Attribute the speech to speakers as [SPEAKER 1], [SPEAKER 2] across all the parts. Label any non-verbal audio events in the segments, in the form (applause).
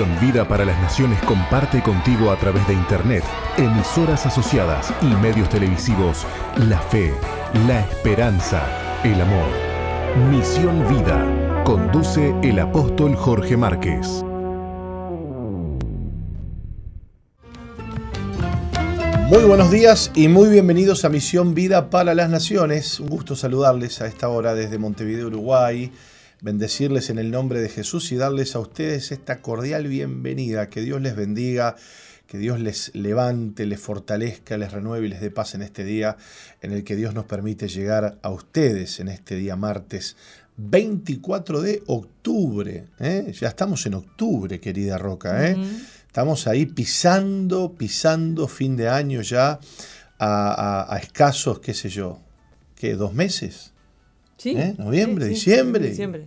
[SPEAKER 1] Misión Vida para las Naciones comparte contigo a través de Internet, emisoras asociadas y medios televisivos la fe, la esperanza, el amor. Misión Vida. Conduce el apóstol Jorge Márquez.
[SPEAKER 2] Muy buenos días y muy bienvenidos a Misión Vida para las Naciones. Un gusto saludarles a esta hora desde Montevideo, Uruguay bendecirles en el nombre de Jesús y darles a ustedes esta cordial bienvenida. Que Dios les bendiga, que Dios les levante, les fortalezca, les renueve y les dé paz en este día en el que Dios nos permite llegar a ustedes en este día martes 24 de octubre. ¿eh? Ya estamos en octubre, querida Roca. ¿eh? Estamos ahí pisando, pisando fin de año ya a, escasos, qué sé yo, ¿qué? ¿Dos meses?
[SPEAKER 3] Sí.
[SPEAKER 2] ¿Eh? Noviembre, diciembre.
[SPEAKER 3] diciembre.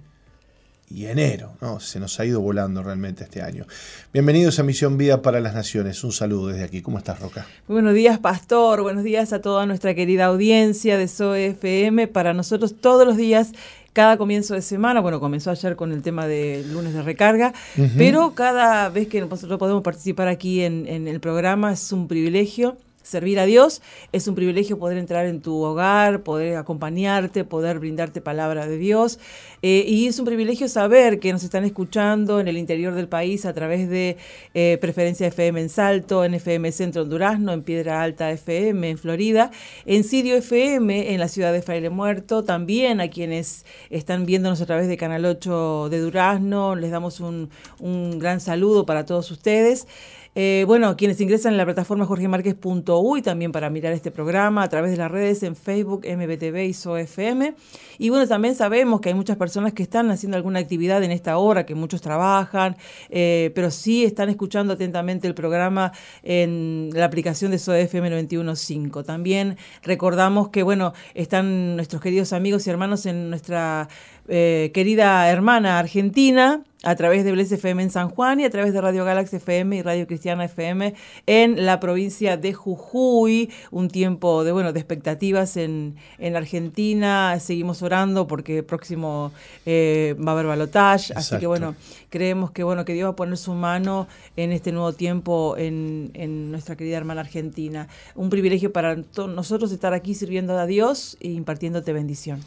[SPEAKER 2] Y enero, ¿no? Se nos ha ido volando realmente este año. Bienvenidos a Misión Vida para las Naciones. Un saludo desde aquí. ¿Cómo estás, Roca?
[SPEAKER 3] Muy buenos días, Pastor. Buenos días a toda nuestra querida audiencia de SOFM. Para nosotros todos los días cada comienzo de semana, bueno, comenzó ayer con el tema de lunes de recarga, pero cada vez que nosotros podemos participar aquí en, en el programa es un privilegio servir a Dios. Es un privilegio poder entrar en tu hogar, poder acompañarte, poder brindarte palabra de Dios. Eh, y es un privilegio saber que nos están escuchando en el interior del país a través de eh, Preferencia FM en Salto, en FM Centro en Durazno, en Piedra Alta FM en Florida, en Sirio FM en la ciudad de Fraile Muerto, también a quienes están viéndonos a través de Canal 8 de Durazno. Les damos un, un gran saludo para todos ustedes. Eh, bueno, quienes ingresan en la plataforma jorgemarquez.uy también para mirar este programa a través de las redes en Facebook, MBTV y SOFM. Y bueno, también sabemos que hay muchas personas que están haciendo alguna actividad en esta hora, que muchos trabajan, eh, pero sí están escuchando atentamente el programa en la aplicación de SOFM 915. También recordamos que, bueno, están nuestros queridos amigos y hermanos en nuestra eh, querida hermana argentina, a través de Bles FM en San Juan y a través de Radio Galaxy FM y Radio Cristiana FM en la provincia de Jujuy. Un tiempo de, bueno, de expectativas en, en Argentina. Seguimos orando porque próximo eh, va a haber balotage. Así que bueno, creemos que bueno, que Dios va a poner su mano en este nuevo tiempo en, en nuestra querida hermana Argentina. Un privilegio para nosotros estar aquí sirviendo a Dios e impartiéndote bendición.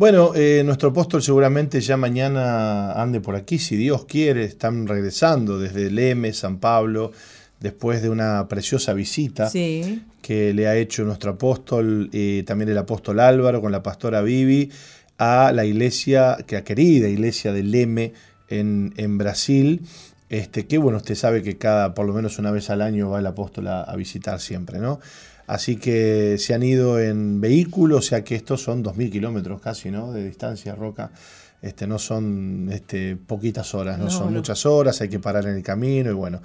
[SPEAKER 2] Bueno, eh, nuestro apóstol seguramente ya mañana ande por aquí, si Dios quiere, están regresando desde Leme, San Pablo, después de una preciosa visita que le ha hecho nuestro apóstol, y también el apóstol Álvaro con la pastora Vivi, a la iglesia, que la querida iglesia de Leme en, en Brasil. Este, que bueno, usted sabe que cada, por lo menos una vez al año va el apóstol a, a visitar siempre, ¿no? Así que se han ido en vehículo, o sea que estos son 2.000 kilómetros casi, ¿no? De distancia, Roca. Este, no son este, poquitas horas, no, son muchas horas, hay que parar en el camino y bueno,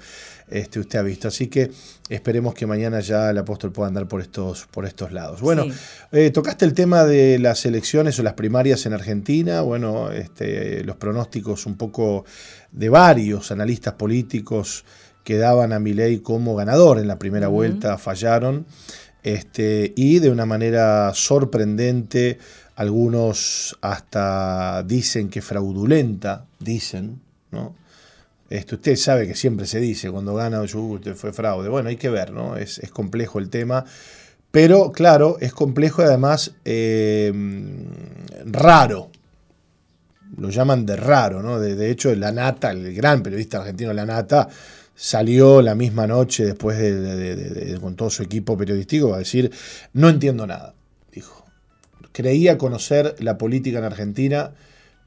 [SPEAKER 2] este, usted ha visto. Así que esperemos que mañana ya el apóstol pueda andar por estos, por estos lados. Bueno, eh, tocaste el tema de las elecciones o las primarias en Argentina, bueno, este, los pronósticos un poco de varios analistas políticos que daban a Milei como ganador en la primera vuelta fallaron. Este, y de una manera sorprendente, algunos hasta dicen que fraudulenta, dicen, ¿no? Este, usted sabe que siempre se dice cuando gana, usted fue fraude. Bueno, hay que ver, ¿no? Es, complejo el tema. Pero claro, es complejo y además eh, raro. Lo llaman de raro, ¿no? De, de hecho, la Nata, el gran periodista argentino La Nata, salió la misma noche después de, con todo su equipo periodístico a decir, no entiendo nada, dijo. Creía conocer la política en Argentina,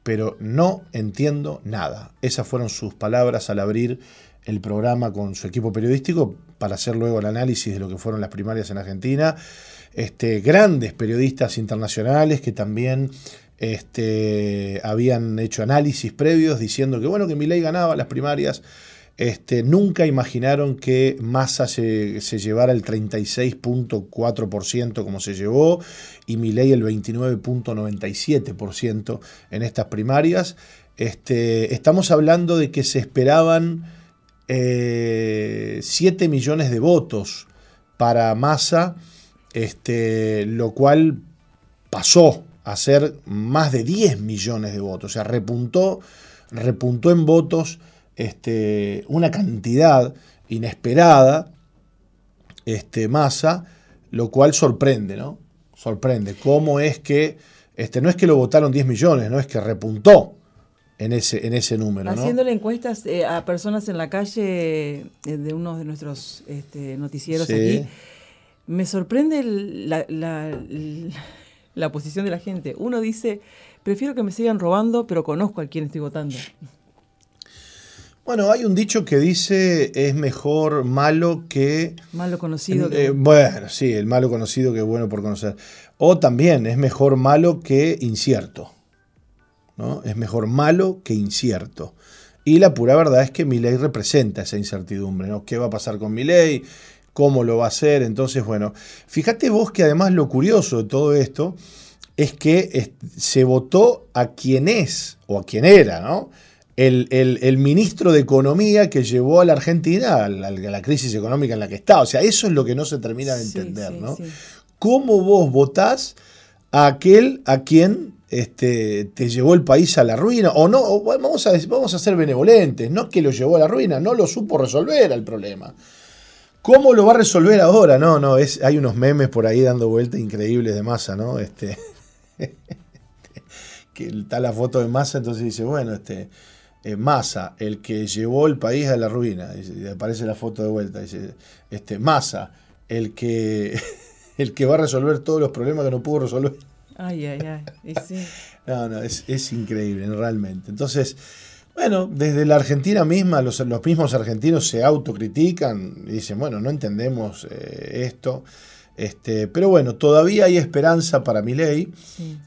[SPEAKER 2] pero no entiendo nada. Esas fueron sus palabras al abrir el programa con su equipo periodístico para hacer luego el análisis de lo que fueron las primarias en Argentina. Este, grandes periodistas internacionales que también este, habían hecho análisis previos diciendo que bueno, que ley ganaba las primarias este, nunca imaginaron que Massa se, llevara el 36.4% como se llevó y Milei el 29.97% en estas primarias. Este, estamos hablando de que se esperaban 7 eh, millones de votos para Massa, este, lo cual pasó a ser más de 10 millones de votos, o sea, repuntó, repuntó en votos este, una cantidad inesperada, este, masa, lo cual sorprende, ¿no? Sorprende. ¿Cómo es que, este, no es que lo votaron 10 millones, no es que repuntó en ese, en ese número.
[SPEAKER 3] Haciéndole encuestas eh, a personas en la calle eh, de uno de nuestros este, noticieros aquí, me sorprende la, la, posición de la gente. Uno dice, prefiero que me sigan robando, pero conozco a quién estoy votando.
[SPEAKER 2] Bueno, hay un dicho que dice es mejor malo que...
[SPEAKER 3] Malo conocido.
[SPEAKER 2] Eh, bueno, sí, el malo conocido que bueno por conocer. O también es mejor malo que incierto. ¿no? Es mejor malo que incierto. Y la pura verdad es que mi ley representa esa incertidumbre. ¿no? ¿Qué va a pasar con mi ley? ¿Cómo lo va a hacer? Entonces, bueno, fíjate vos que además lo curioso de todo esto es que se votó a quien es o a quien era, ¿no? El, ministro de Economía que llevó a la Argentina a la, crisis económica en la que está. O sea, eso es lo que no se termina de entender, ¿no? ¿Cómo vos votás a aquel a quien este, te llevó el país a la ruina? O no, vamos, a, vamos a ser benevolentes, no que lo llevó a la ruina, no lo supo resolver el problema. ¿Cómo lo va a resolver ahora? No, no, es, hay unos memes por ahí dando vueltas increíbles de masa, ¿no? Este, (laughs) que está la foto de masa, entonces dice, bueno, este, eh, Massa, el que llevó el país a la ruina, y aparece la foto de vuelta, dice, este, Massa, el que, (laughs) el que va a resolver todos los problemas que no pudo resolver.
[SPEAKER 3] Ay, ay, ay. (laughs)
[SPEAKER 2] No, no, es, increíble, realmente. Entonces, bueno, desde la Argentina misma, los, los mismos argentinos se autocritican y dicen, bueno, no entendemos eh, esto. Este, pero bueno, todavía hay esperanza para mi ley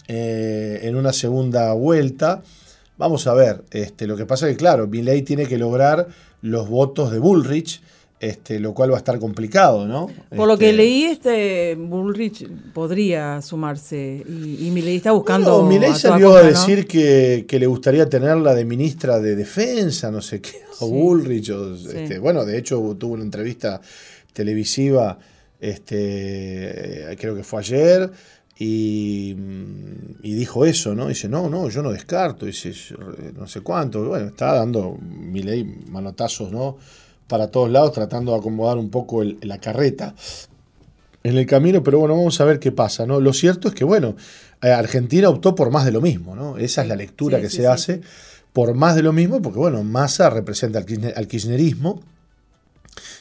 [SPEAKER 2] eh, en una segunda vuelta. Vamos a ver, este, lo que pasa es que, claro, Milley tiene que lograr los votos de Bullrich, este, lo cual va a estar complicado, ¿no?
[SPEAKER 3] Por lo que este, leí, este Bullrich podría sumarse y, y Milley está buscando.
[SPEAKER 2] No, Milley salió a decir que, le gustaría tenerla de ministra de Defensa, no sé qué, o Bullrich. este, bueno, de hecho tuvo una entrevista televisiva, este, creo que fue ayer, y, dijo eso, ¿no? Dice, no, no, yo no descarto, dice, no sé cuánto. Bueno, está dando mi ley manotazos, ¿no? Para todos lados, tratando de acomodar un poco la carreta en el camino, pero bueno, vamos a ver qué pasa, ¿no? Lo cierto es que, bueno, eh, Argentina optó por más de lo mismo, ¿no? Esa es la lectura que se hace, por más de lo mismo, porque, bueno, Massa representa al, kirchnerismo,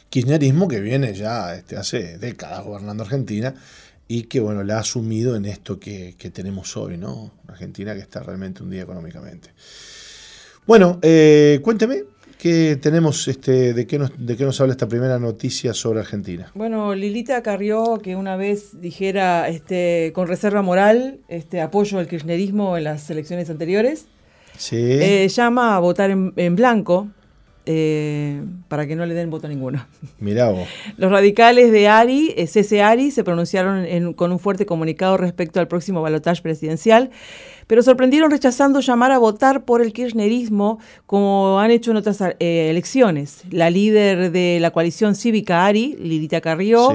[SPEAKER 2] kirchnerismo que viene ya este, hace décadas gobernando Argentina, y que bueno, la ha asumido en esto que, tenemos hoy, ¿no? Argentina que está realmente un día económicamente. Bueno, eh, cuénteme, ¿qué tenemos, este, de, qué nos, de qué nos habla esta primera noticia sobre Argentina?
[SPEAKER 3] Bueno, Lilita Carrió, que una vez dijera este, con reserva moral este, apoyo al kirchnerismo en las elecciones anteriores, sí. Eh, llama a votar en, en blanco eh, para que no le den voto a ninguno. (laughs)
[SPEAKER 2] Mirá vos.
[SPEAKER 3] Los radicales de Ari, eh, CC Ari, se pronunciaron con un fuerte comunicado respecto al próximo balotaje presidencial, pero sorprendieron rechazando llamar a votar por el kirchnerismo como han hecho en otras eh, elecciones. La líder de la coalición cívica Ari, Lidita Carrió,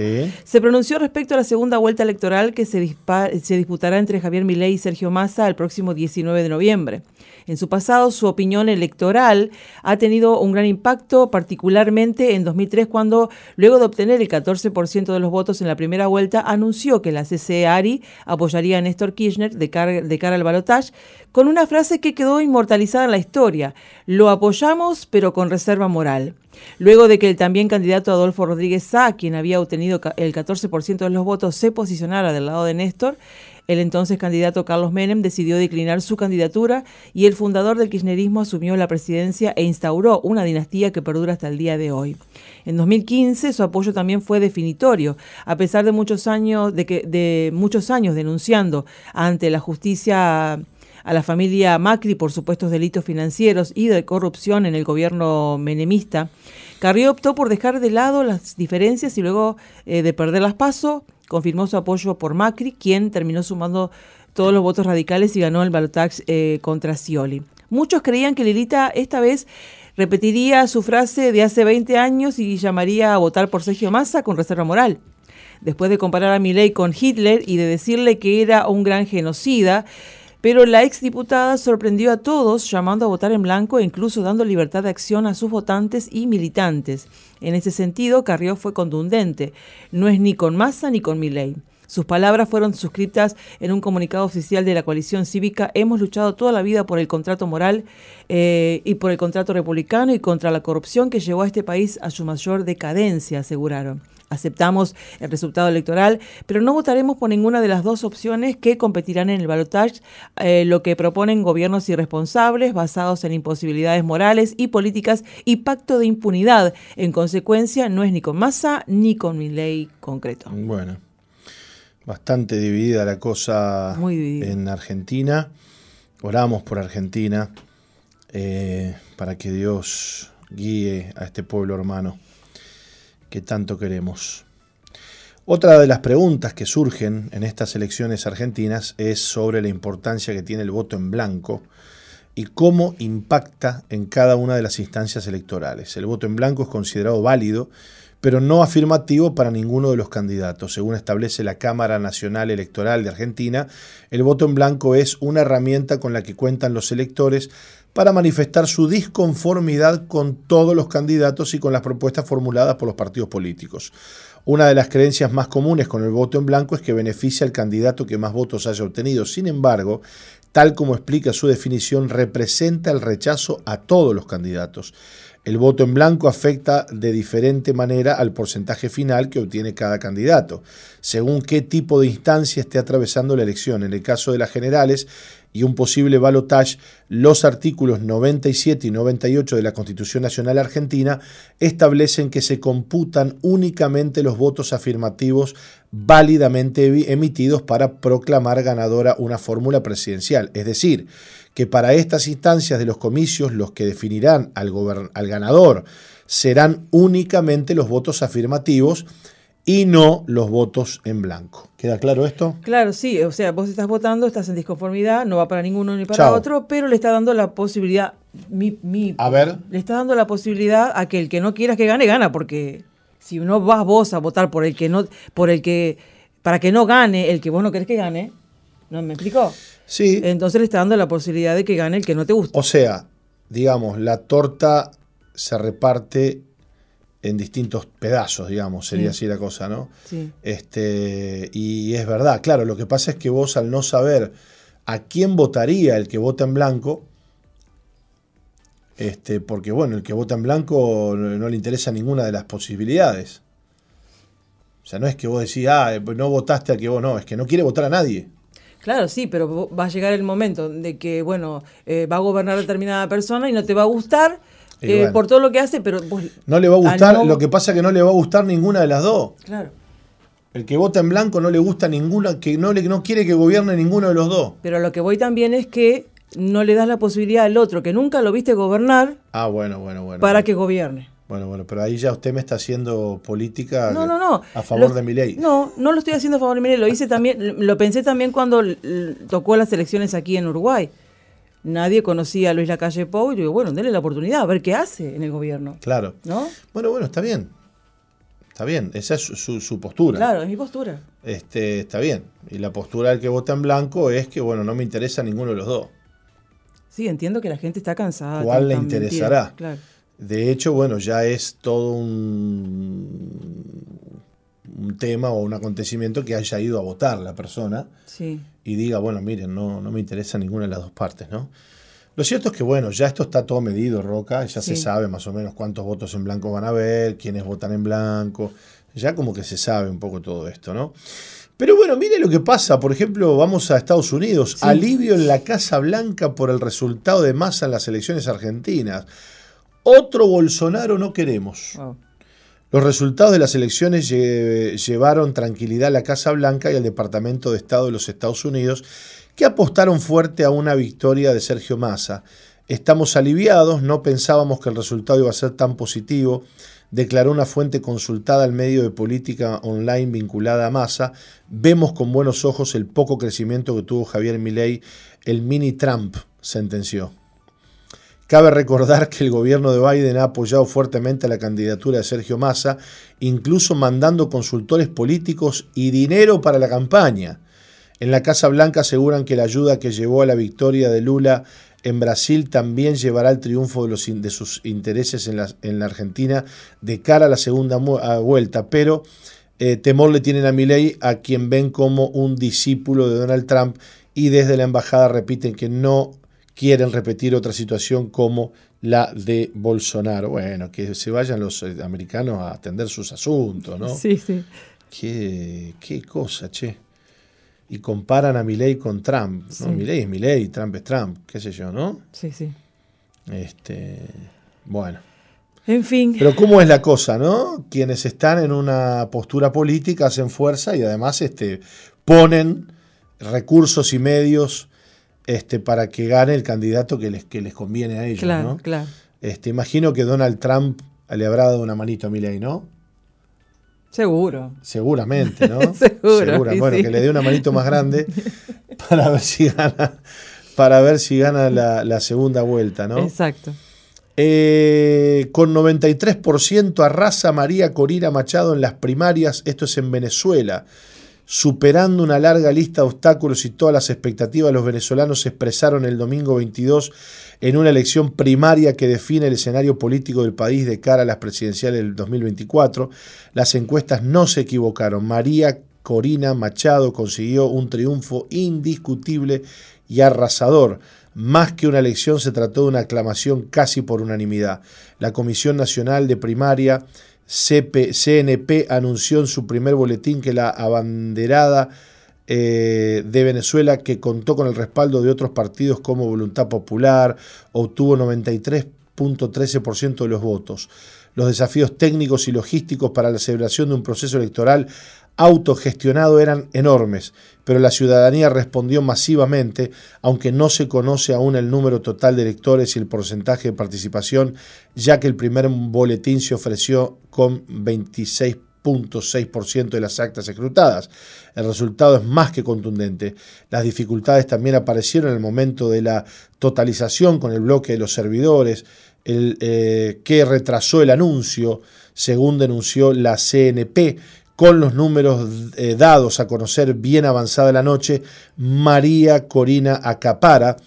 [SPEAKER 3] se pronunció respecto a la segunda vuelta electoral que se, se disputará entre Javier Milei y Sergio Massa el próximo 19 de noviembre. En su pasado, su opinión electoral ha tenido un gran impacto, particularmente en 2003, cuando, luego de obtener el 14% de los votos en la primera vuelta, anunció que la CCE-ARI apoyaría a Néstor Kirchner de cara, de cara al balotaje, con una frase que quedó inmortalizada en la historia: Lo apoyamos, pero con reserva moral. Luego de que el también candidato Adolfo Rodríguez Sá, quien había obtenido el 14% de los votos, se posicionara del lado de Néstor, el entonces candidato Carlos Menem decidió declinar su candidatura y el fundador del kirchnerismo asumió la presidencia e instauró una dinastía que perdura hasta el día de hoy. En 2015 su apoyo también fue definitorio, a pesar de muchos años de que de muchos años denunciando ante la justicia a la familia Macri por supuestos delitos financieros y de corrupción en el gobierno menemista. Carrió optó por dejar de lado las diferencias y luego eh, de perder las confirmó su apoyo por Macri, quien terminó sumando todos los votos radicales y ganó el balotaje eh, contra Scioli. Muchos creían que Lilita esta vez repetiría su frase de hace 20 años y llamaría a votar por Sergio Massa con reserva moral. Después de comparar a Milei con Hitler y de decirle que era un gran genocida, pero la exdiputada sorprendió a todos llamando a votar en blanco e incluso dando libertad de acción a sus votantes y militantes. En ese sentido, Carrió fue contundente. No es ni con Massa ni con Milei. Sus palabras fueron suscritas en un comunicado oficial de la coalición cívica. Hemos luchado toda la vida por el contrato moral eh, y por el contrato republicano y contra la corrupción que llevó a este país a su mayor decadencia, aseguraron. Aceptamos el resultado electoral, pero no votaremos por ninguna de las dos opciones que competirán en el balotaje, eh, lo que proponen gobiernos irresponsables basados en imposibilidades morales y políticas y pacto de impunidad. En consecuencia, no es ni con masa ni con mi ley concreto.
[SPEAKER 2] Bueno, bastante dividida la cosa en Argentina. Oramos por Argentina eh, para que Dios guíe a este pueblo hermano que tanto queremos. Otra de las preguntas que surgen en estas elecciones argentinas es sobre la importancia que tiene el voto en blanco y cómo impacta en cada una de las instancias electorales. El voto en blanco es considerado válido pero no afirmativo para ninguno de los candidatos. Según establece la Cámara Nacional Electoral de Argentina, el voto en blanco es una herramienta con la que cuentan los electores para manifestar su disconformidad con todos los candidatos y con las propuestas formuladas por los partidos políticos. Una de las creencias más comunes con el voto en blanco es que beneficia al candidato que más votos haya obtenido. Sin embargo, tal como explica su definición, representa el rechazo a todos los candidatos. El voto en blanco afecta de diferente manera al porcentaje final que obtiene cada candidato, según qué tipo de instancia esté atravesando la elección. En el caso de las generales y un posible balotage, los artículos 97 y 98 de la Constitución Nacional Argentina establecen que se computan únicamente los votos afirmativos válidamente emitidos para proclamar ganadora una fórmula presidencial. Es decir, que para estas instancias de los comicios los que definirán al, al ganador serán únicamente los votos afirmativos y no los votos en blanco. ¿Queda claro esto?
[SPEAKER 3] Claro, sí. O sea, vos estás votando, estás en disconformidad, no va para ninguno ni para otro, pero le está dando la posibilidad. Mi,
[SPEAKER 2] a ver.
[SPEAKER 3] Le está dando la posibilidad a que el que no quieras que gane, gana, porque si no vas vos a votar por el que no, por el que, para que no gane el que vos no querés que gane, ¿no me explicó?
[SPEAKER 2] Sí.
[SPEAKER 3] Entonces le está dando la posibilidad de que gane el que no te gusta.
[SPEAKER 2] O sea, digamos, la torta se reparte en distintos pedazos, digamos, sería así la cosa, ¿no?
[SPEAKER 3] Sí.
[SPEAKER 2] Este, y es verdad, claro, lo que pasa es que vos al no saber a quién votaría el que vota en blanco, este, porque bueno, el que vota en blanco no, le interesa ninguna de las posibilidades. O sea, no es que vos decís, ah, no votaste a que vos no, es que no quiere votar a nadie.
[SPEAKER 3] Claro, sí, pero va a llegar el momento de que, bueno, eh, va a gobernar determinada persona y no te va a gustar eh, por todo lo que hace, pero...
[SPEAKER 2] no le va a gustar, lo que pasa es que no le va a gustar ninguna de las dos.
[SPEAKER 3] Claro.
[SPEAKER 2] El que vota en blanco no le gusta ninguna, que no, le, no quiere que gobierne ninguno de los dos.
[SPEAKER 3] Pero lo que voy también es que no le das la posibilidad al otro que nunca lo viste gobernar.
[SPEAKER 2] Ah, bueno, bueno, bueno.
[SPEAKER 3] Para que gobierne.
[SPEAKER 2] Bueno, bueno, pero ahí ya usted me está haciendo política
[SPEAKER 3] no, no, no.
[SPEAKER 2] a favor de mi ley.
[SPEAKER 3] No, no lo estoy haciendo a favor de mi ley. Lo hice también, lo pensé también cuando tocó las elecciones aquí en Uruguay. Nadie conocía a Luis Lacalle Pou y digo, bueno, denle la oportunidad a ver qué hace en el gobierno.
[SPEAKER 2] Claro.
[SPEAKER 3] ¿No?
[SPEAKER 2] Bueno, bueno, está bien. Está bien, esa es su, postura.
[SPEAKER 3] Claro, es mi postura.
[SPEAKER 2] Este, está bien. Y la postura del que vota en blanco es que, bueno, no me interesa ninguno de los dos.
[SPEAKER 3] Sí, entiendo que la gente está cansada.
[SPEAKER 2] ¿Cuál le interesará?
[SPEAKER 3] Claro.
[SPEAKER 2] De hecho, bueno, ya es todo un, un, tema o un acontecimiento que haya ido a votar la persona y diga, bueno, miren, no, no me interesa ninguna de las dos partes, ¿no? Lo cierto es que, bueno, ya esto está todo medido, Roca, ya se sabe más o menos cuántos votos en blanco van a haber, quiénes votan en blanco, ya como que se sabe un poco todo esto, ¿no? Pero bueno, mire lo que pasa, por ejemplo, vamos a Estados Unidos, alivio en la Casa Blanca por el resultado de masa en las elecciones argentinas. Otro Bolsonaro no queremos. Los resultados de las elecciones llevaron tranquilidad a la Casa Blanca y al Departamento de Estado de los Estados Unidos, que apostaron fuerte a una victoria de Sergio Massa. Estamos aliviados, no pensábamos que el resultado iba a ser tan positivo, declaró una fuente consultada al medio de política online vinculada a Massa. Vemos con buenos ojos el poco crecimiento que tuvo Javier Milei, el mini Trump, sentenció. Cabe recordar que el gobierno de Biden ha apoyado fuertemente la candidatura de Sergio Massa, incluso mandando consultores políticos y dinero para la campaña. En la Casa Blanca aseguran que la ayuda que llevó a la victoria de Lula en Brasil también llevará al triunfo de, sus intereses en la, en la, Argentina de cara a la segunda vuelta, pero eh, temor le tienen a Milei, a quien ven como un discípulo de Donald Trump, y desde la embajada repiten que no quieren repetir otra situación como la de Bolsonaro. Bueno, que se vayan los eh, americanos a atender sus asuntos, ¿no?
[SPEAKER 3] Sí, sí.
[SPEAKER 2] Qué, qué cosa, che y comparan a Milei con Trump. ¿no? Milei es Milei, Trump es Trump, qué sé yo, ¿no?
[SPEAKER 3] Sí, sí.
[SPEAKER 2] Este, bueno.
[SPEAKER 3] En fin.
[SPEAKER 2] Pero cómo es la cosa, ¿no? Quienes están en una postura política hacen fuerza y además este, ponen recursos y medios este, para que gane el candidato que les, que les conviene a ellos,
[SPEAKER 3] claro,
[SPEAKER 2] ¿no?
[SPEAKER 3] Claro.
[SPEAKER 2] Este, imagino que Donald Trump le habrá dado una manito a Milei, ¿no?
[SPEAKER 3] Seguro.
[SPEAKER 2] Seguramente, ¿no? (laughs)
[SPEAKER 3] Seguro.
[SPEAKER 2] Bueno, que le dé una manito más grande (laughs) para ver si gana, para ver si gana la, segunda vuelta, ¿no?
[SPEAKER 3] Exacto.
[SPEAKER 2] Eh, con 93% arrasa María Corina Machado en las primarias, esto es en Venezuela. Superando una larga lista de obstáculos y todas las expectativas, los venezolanos se expresaron el domingo 22 en una elección primaria que define el escenario político del país de cara a las presidenciales del 2024. Las encuestas no se equivocaron. María Corina Machado consiguió un triunfo indiscutible y arrasador. Más que una elección se trató de una aclamación casi por unanimidad. La Comisión Nacional de Primaria CNP anunció en su primer boletín que la abanderada eh, de Venezuela que contó con el respaldo de otros partidos como Voluntad Popular, obtuvo 93.13% de los votos. Los desafíos técnicos y logísticos para la celebración de un proceso electoral autogestionado eran enormes, pero la ciudadanía respondió masivamente, aunque no se conoce aún el número total de electores y el porcentaje de participación, ya que el primer boletín se ofreció con 26 ciento de las actas escrutadas. El resultado es más que contundente. Las dificultades también aparecieron en el momento de la totalización con el bloque de los servidores, el, eh, que retrasó el anuncio, según denunció la CNP. Con los números eh, dados a conocer bien avanzada la noche, María Corina acapara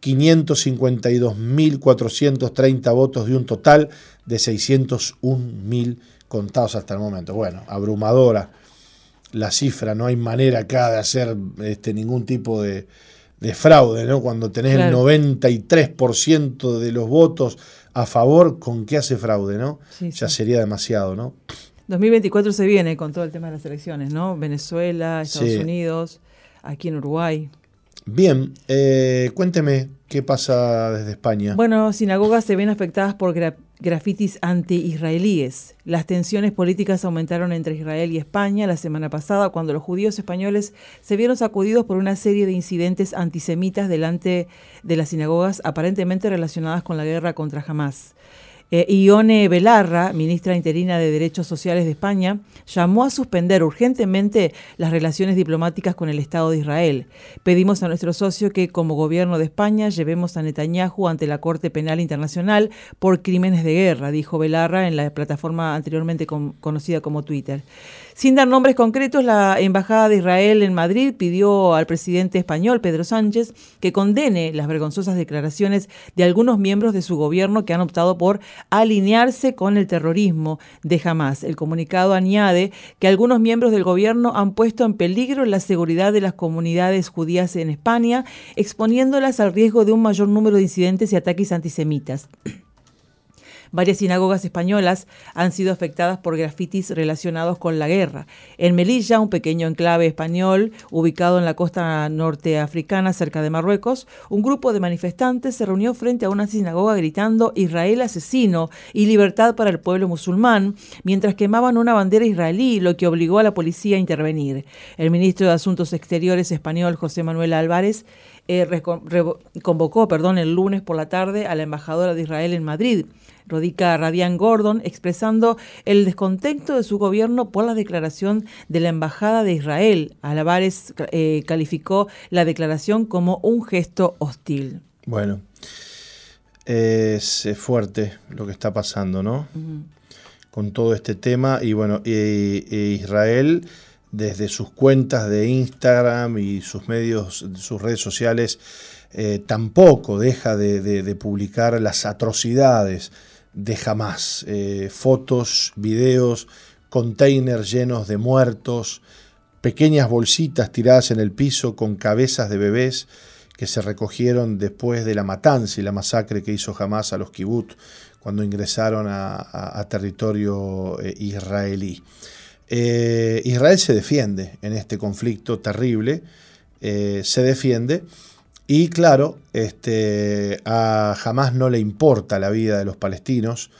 [SPEAKER 2] 552.430 votos de un total de 601.000 contados hasta el momento. Bueno, abrumadora la cifra, no hay manera acá de hacer este, ningún tipo de, fraude, ¿no? Cuando tenés el 93% de los votos a favor, ¿con qué hace fraude, no? ya sería demasiado, ¿no?
[SPEAKER 3] 2024 se viene con todo el tema de las elecciones, ¿no? Venezuela, Estados Unidos, aquí en Uruguay.
[SPEAKER 2] Bien, eh, cuénteme qué pasa desde España.
[SPEAKER 3] Bueno, sinagogas se ven afectadas por grafitis anti-israelíes. Las tensiones políticas aumentaron entre Israel y España la semana pasada cuando los judíos españoles se vieron sacudidos por una serie de incidentes antisemitas delante de las sinagogas aparentemente relacionadas con la guerra contra Hamas. Eh, Ione Belarra, ministra interina de Derechos Sociales de España, llamó a suspender urgentemente las relaciones diplomáticas con el Estado de Israel. Pedimos a nuestro socio que, como gobierno de España, llevemos a Netanyahu ante la Corte Penal Internacional por crímenes de guerra, dijo Belarra en la plataforma anteriormente conocida como Twitter. Sin dar nombres concretos, la Embajada de Israel en Madrid pidió al presidente español, Pedro Sánchez, que condene las vergonzosas declaraciones de algunos miembros de su gobierno que han optado por alinearse con el terrorismo de Hamas. El comunicado añade que algunos miembros del gobierno han puesto en peligro la seguridad de las comunidades judías en España, exponiéndolas al riesgo de un mayor número de incidentes y ataques antisemitas. Varias sinagogas españolas han sido afectadas por grafitis relacionados con la guerra. En Melilla, un pequeño enclave español ubicado en la costa norteafricana cerca de Marruecos, un grupo de manifestantes se reunió frente a una sinagoga gritando Israel asesino y libertad para el pueblo musulmán, mientras quemaban una bandera israelí, lo que obligó a la policía a intervenir. El ministro de Asuntos Exteriores español, José Manuel Álvarez, eh, convocó perdón, el lunes por la tarde a la embajadora de Israel en Madrid, Rodica Radian Gordon, expresando el descontento de su gobierno por la declaración de la Embajada de Israel. Álvarez eh, calificó la declaración como un gesto hostil.
[SPEAKER 2] Bueno, es fuerte lo que está pasando, ¿no? Con todo este tema. Y bueno, Israel desde sus cuentas de Instagram y sus medios, sus redes sociales, eh, tampoco deja de, publicar las atrocidades de jamás. Eh, fotos, videos, containers llenos de muertos, pequeñas bolsitas tiradas en el piso con cabezas de bebés que se recogieron después de la matanza y la masacre que hizo jamás a los kibbutz cuando ingresaron a, territorio eh, israelí. Eh, Israel se defiende en este conflicto terrible, se defiende y claro, este, a Hamas no le importa la vida de los palestinos,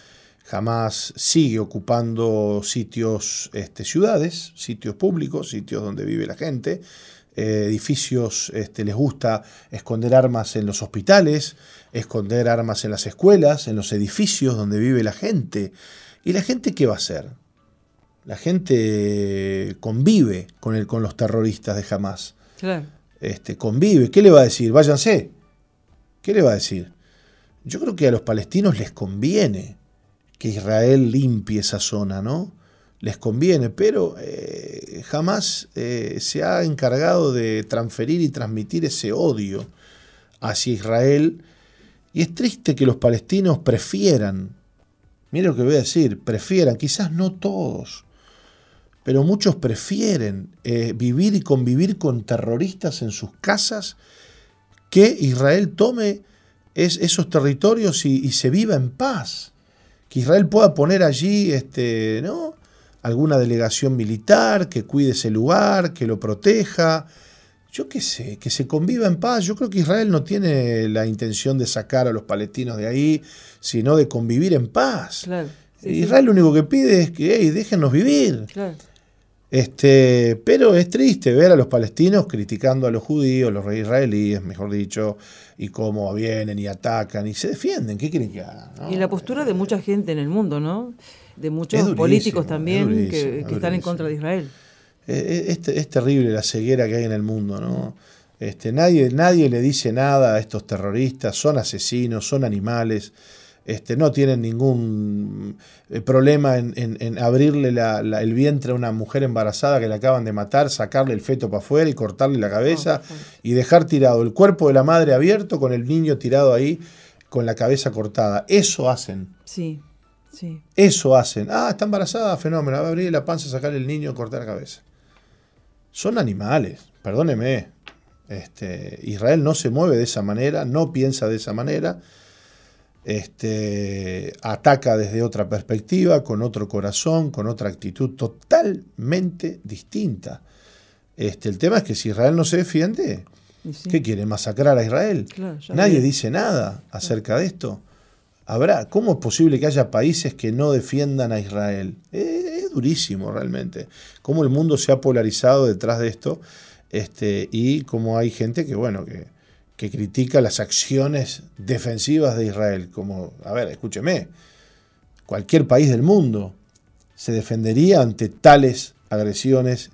[SPEAKER 2] jamás sigue ocupando sitios, este, ciudades, sitios públicos, sitios donde vive la gente, eh, edificios, este, les gusta esconder armas en los hospitales, esconder armas en las escuelas, en los edificios donde vive la gente. ¿Y la gente qué va a hacer? La gente convive con, el, con los terroristas de Hamas. Este, convive. ¿Qué le va a decir? Váyanse. ¿Qué le va a decir? Yo creo que a los palestinos les conviene que Israel limpie esa zona, ¿no? Les conviene, pero eh, jamás eh, se ha encargado de transferir y transmitir ese odio hacia Israel. Y es triste que los palestinos prefieran, mire lo que voy a decir, prefieran, quizás no todos, pero muchos prefieren eh, vivir y convivir con terroristas en sus casas que Israel tome esos territorios y, se viva en paz. Que Israel pueda poner allí este, ¿no? alguna delegación militar que cuide ese lugar, que lo proteja. Yo qué sé, que se conviva en paz. Yo creo que Israel no tiene la intención de sacar a los palestinos de ahí, sino de convivir en paz. Israel lo único que pide es que hey, déjenos vivir. Este, pero es triste ver a los palestinos criticando a los judíos, los israelíes, mejor dicho, y cómo vienen y atacan y se defienden. ¿Qué quieren que hagan?
[SPEAKER 3] Y la postura de mucha gente en el mundo, ¿no? De muchos políticos también que, están en contra de Israel.
[SPEAKER 2] Es, es, terrible la ceguera que hay en el mundo, ¿no? Este, nadie, nadie le dice nada a estos terroristas, son asesinos, son animales. Este, no tienen ningún eh, problema en, abrirle el vientre a una mujer embarazada que le acaban de matar, sacarle el feto para afuera y cortarle la cabeza y dejar tirado el cuerpo de la madre abierto con el niño tirado ahí con la cabeza cortada. Eso hacen.
[SPEAKER 3] Sí, sí.
[SPEAKER 2] Eso hacen. Ah, está embarazada, fenómeno. Va a abrir la panza, sacarle el niño y cortar la cabeza. Son animales, perdóneme. Este, Israel no se mueve de esa manera, no piensa de esa manera este, ataca desde otra perspectiva, con otro corazón, con otra actitud totalmente distinta. Este, el tema es que si Israel no se defiende, ¿qué quiere? ¿Masacrar a Israel? Nadie dice nada acerca de esto. Habrá, ¿Cómo es posible que haya países que no defiendan a Israel? Es, durísimo realmente. Cómo el mundo se ha polarizado detrás de esto este, y cómo hay gente que, bueno, que, que critica las acciones defensivas de Israel, como, a ver, escúcheme, cualquier país del mundo se defendería ante tales agresiones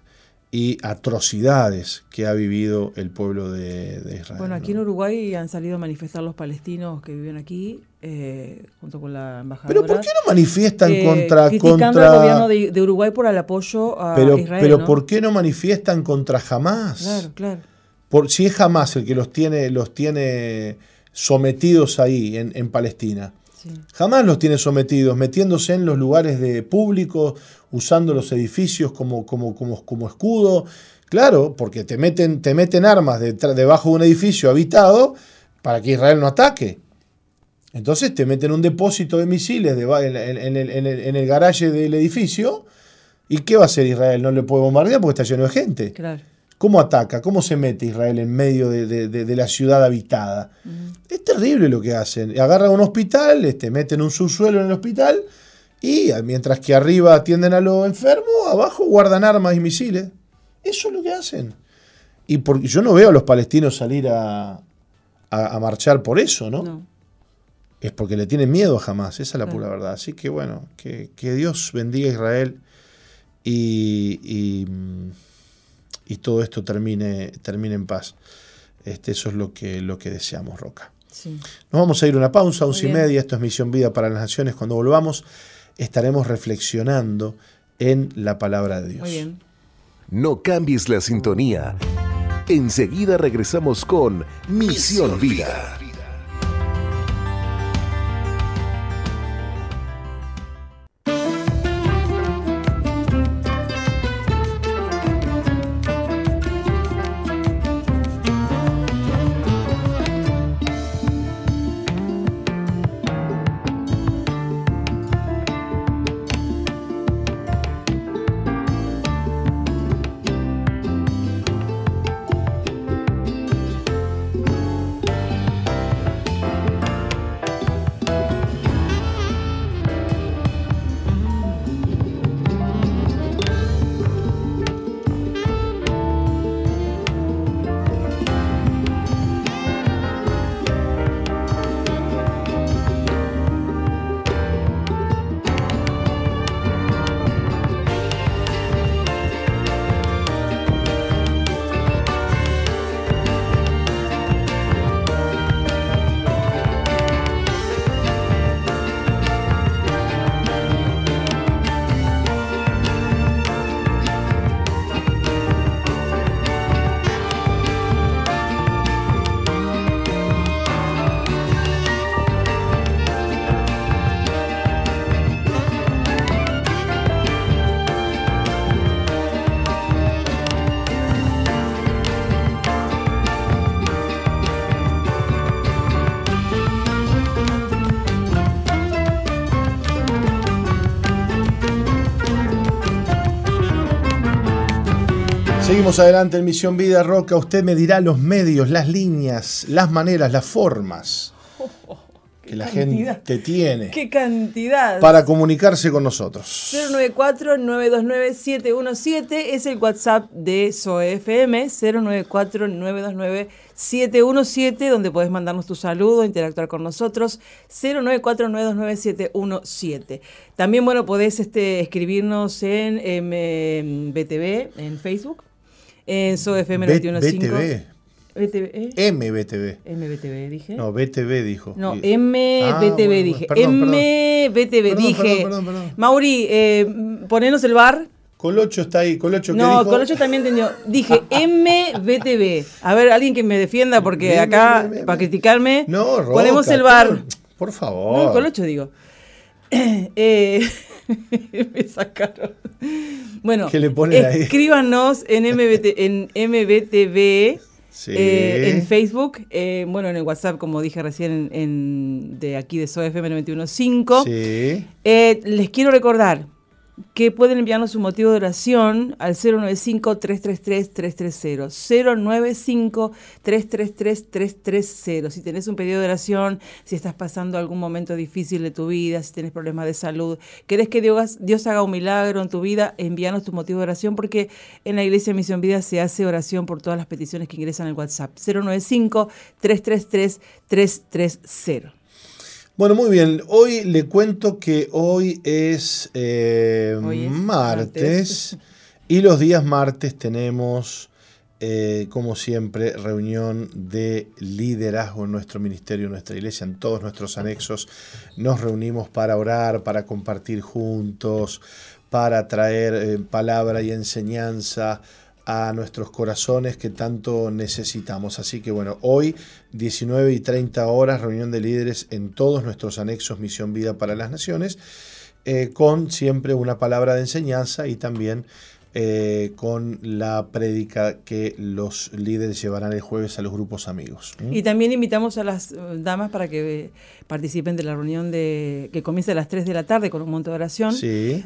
[SPEAKER 2] y atrocidades que ha vivido el pueblo de, Israel.
[SPEAKER 3] Bueno, aquí en Uruguay han salido a manifestar los palestinos que viven aquí, eh, junto con la embajadora.
[SPEAKER 2] ¿Pero por qué no manifiestan
[SPEAKER 3] eh,
[SPEAKER 2] contra...
[SPEAKER 3] Criticando al gobierno de, Uruguay por el apoyo a
[SPEAKER 2] pero,
[SPEAKER 3] Israel.
[SPEAKER 2] Pero ¿por qué no manifiestan contra Hamas?
[SPEAKER 3] Claro, claro
[SPEAKER 2] si es jamás el que los tiene, los tiene sometidos ahí en, Palestina. Jamás los tiene sometidos, metiéndose en los lugares de público, usando los edificios como, como, como, como escudo. Claro, porque te meten, te meten armas debajo de un edificio habitado para que Israel no ataque. Entonces te meten un depósito de misiles en, en, el, en, el, garaje del edificio. ¿Y qué va a hacer Israel? No le puede bombardear porque está lleno de gente.
[SPEAKER 3] Claro.
[SPEAKER 2] ¿Cómo ataca? ¿Cómo se mete Israel en medio de, la ciudad habitada? Es terrible lo que hacen. Agarran un hospital, este, meten un subsuelo en el hospital y mientras que arriba atienden a los enfermos, abajo guardan armas y misiles. Eso es lo que hacen. Y porque yo no veo a los palestinos salir a, marchar por eso, ¿no? Es porque le tienen miedo jamás, esa es la pura verdad. Así que bueno, que, Dios bendiga a Israel y y todo esto termine, termine en paz. Este, eso es lo que, lo que deseamos, Roca. Nos vamos a ir a una pausa, once y media. Esto es Misión Vida para las Naciones. Cuando volvamos, estaremos reflexionando en la palabra de Dios.
[SPEAKER 3] Muy bien.
[SPEAKER 1] No cambies la sintonía. Enseguida regresamos con Misión Vida.
[SPEAKER 2] Seguimos adelante en Misión Vida Roca. Usted me dirá los medios, las líneas, las maneras, las formas (laughs) que la gente tiene.
[SPEAKER 3] ¡Qué cantidad!
[SPEAKER 2] Para comunicarse con nosotros.
[SPEAKER 3] 094-929-717 es el WhatsApp de SOFM. 094-929-717, donde puedes mandarnos tu saludo, interactuar con nosotros. 094-929-717. También, bueno, podés este, escribirnos en BTV, en Facebook en SOFM 915. BTV.
[SPEAKER 2] BTV. MBTV.
[SPEAKER 3] MBTV dije.
[SPEAKER 2] No, BTV dijo.
[SPEAKER 3] No, MBTV ah, dije. MBTV dije. Perdón, perdón, Mauri, eh, ponenos el bar.
[SPEAKER 2] Colocho está ahí, Colocho.
[SPEAKER 3] No, dijo? Colocho también entendió. Dije MBTV. A ver, alguien que me defienda, porque acá, para criticarme,
[SPEAKER 2] no, Roca,
[SPEAKER 3] ponemos el bar.
[SPEAKER 2] Por, favor.
[SPEAKER 3] No, Colocho digo. Eh, (laughs) me sacaron. Bueno, escríbanos en, en MBTV. Eh, en Facebook, eh, bueno, en el WhatsApp, como dije recién, en, de aquí de SOFM 915. Sí. Eh, les quiero recordar, que pueden enviarnos su motivo de oración al 095-333-330. 095-333-330. Si tenés un pedido de oración, si estás pasando algún momento difícil de tu vida, si tienes problemas de salud, querés que Dios, haga un milagro en tu vida, envíanos tu motivo de oración porque en la Iglesia Misión Vida se hace oración por todas las peticiones que ingresan al WhatsApp. 095-333-330.
[SPEAKER 2] Bueno, muy bien. Hoy le cuento que hoy es, eh, martes, y los días martes tenemos, eh, como siempre, reunión de liderazgo en nuestro ministerio, en nuestra iglesia, en todos nuestros anexos. Nos reunimos para orar, para compartir juntos, para traer eh, palabra y enseñanza a nuestros corazones que tanto necesitamos. Así que bueno, hoy 19 y 30 horas, reunión de líderes en todos nuestros anexos Misión Vida para las Naciones, eh, con siempre una palabra de enseñanza y también eh, con la prédica que los líderes llevarán el jueves a los grupos amigos.
[SPEAKER 3] Y también invitamos a las eh, damas para que participen de la reunión de que comienza a las 3 de la tarde con un monto de oración,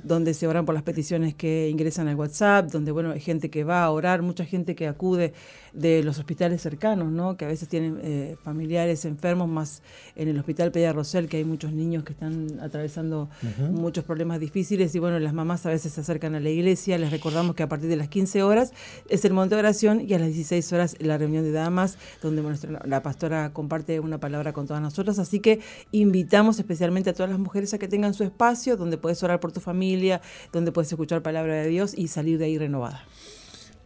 [SPEAKER 3] donde se oran por las peticiones que ingresan al WhatsApp, donde bueno hay gente que va a orar, mucha gente que acude de los hospitales cercanos, ¿no? que a veces tienen eh, familiares enfermos, más en el hospital Peña Rosel, que hay muchos niños que están atravesando muchos problemas difíciles y bueno, las mamás a veces se acercan a la iglesia, les recordamos que a partir de las 15 horas es el momento de oración y a las 16 horas la reunión de damas, donde la pastora comparte una palabra con todas nosotras, así que invitamos especialmente a todas las mujeres a que tengan su espacio, donde puedes orar por tu familia, donde puedes escuchar palabra de Dios y salir de ahí renovada.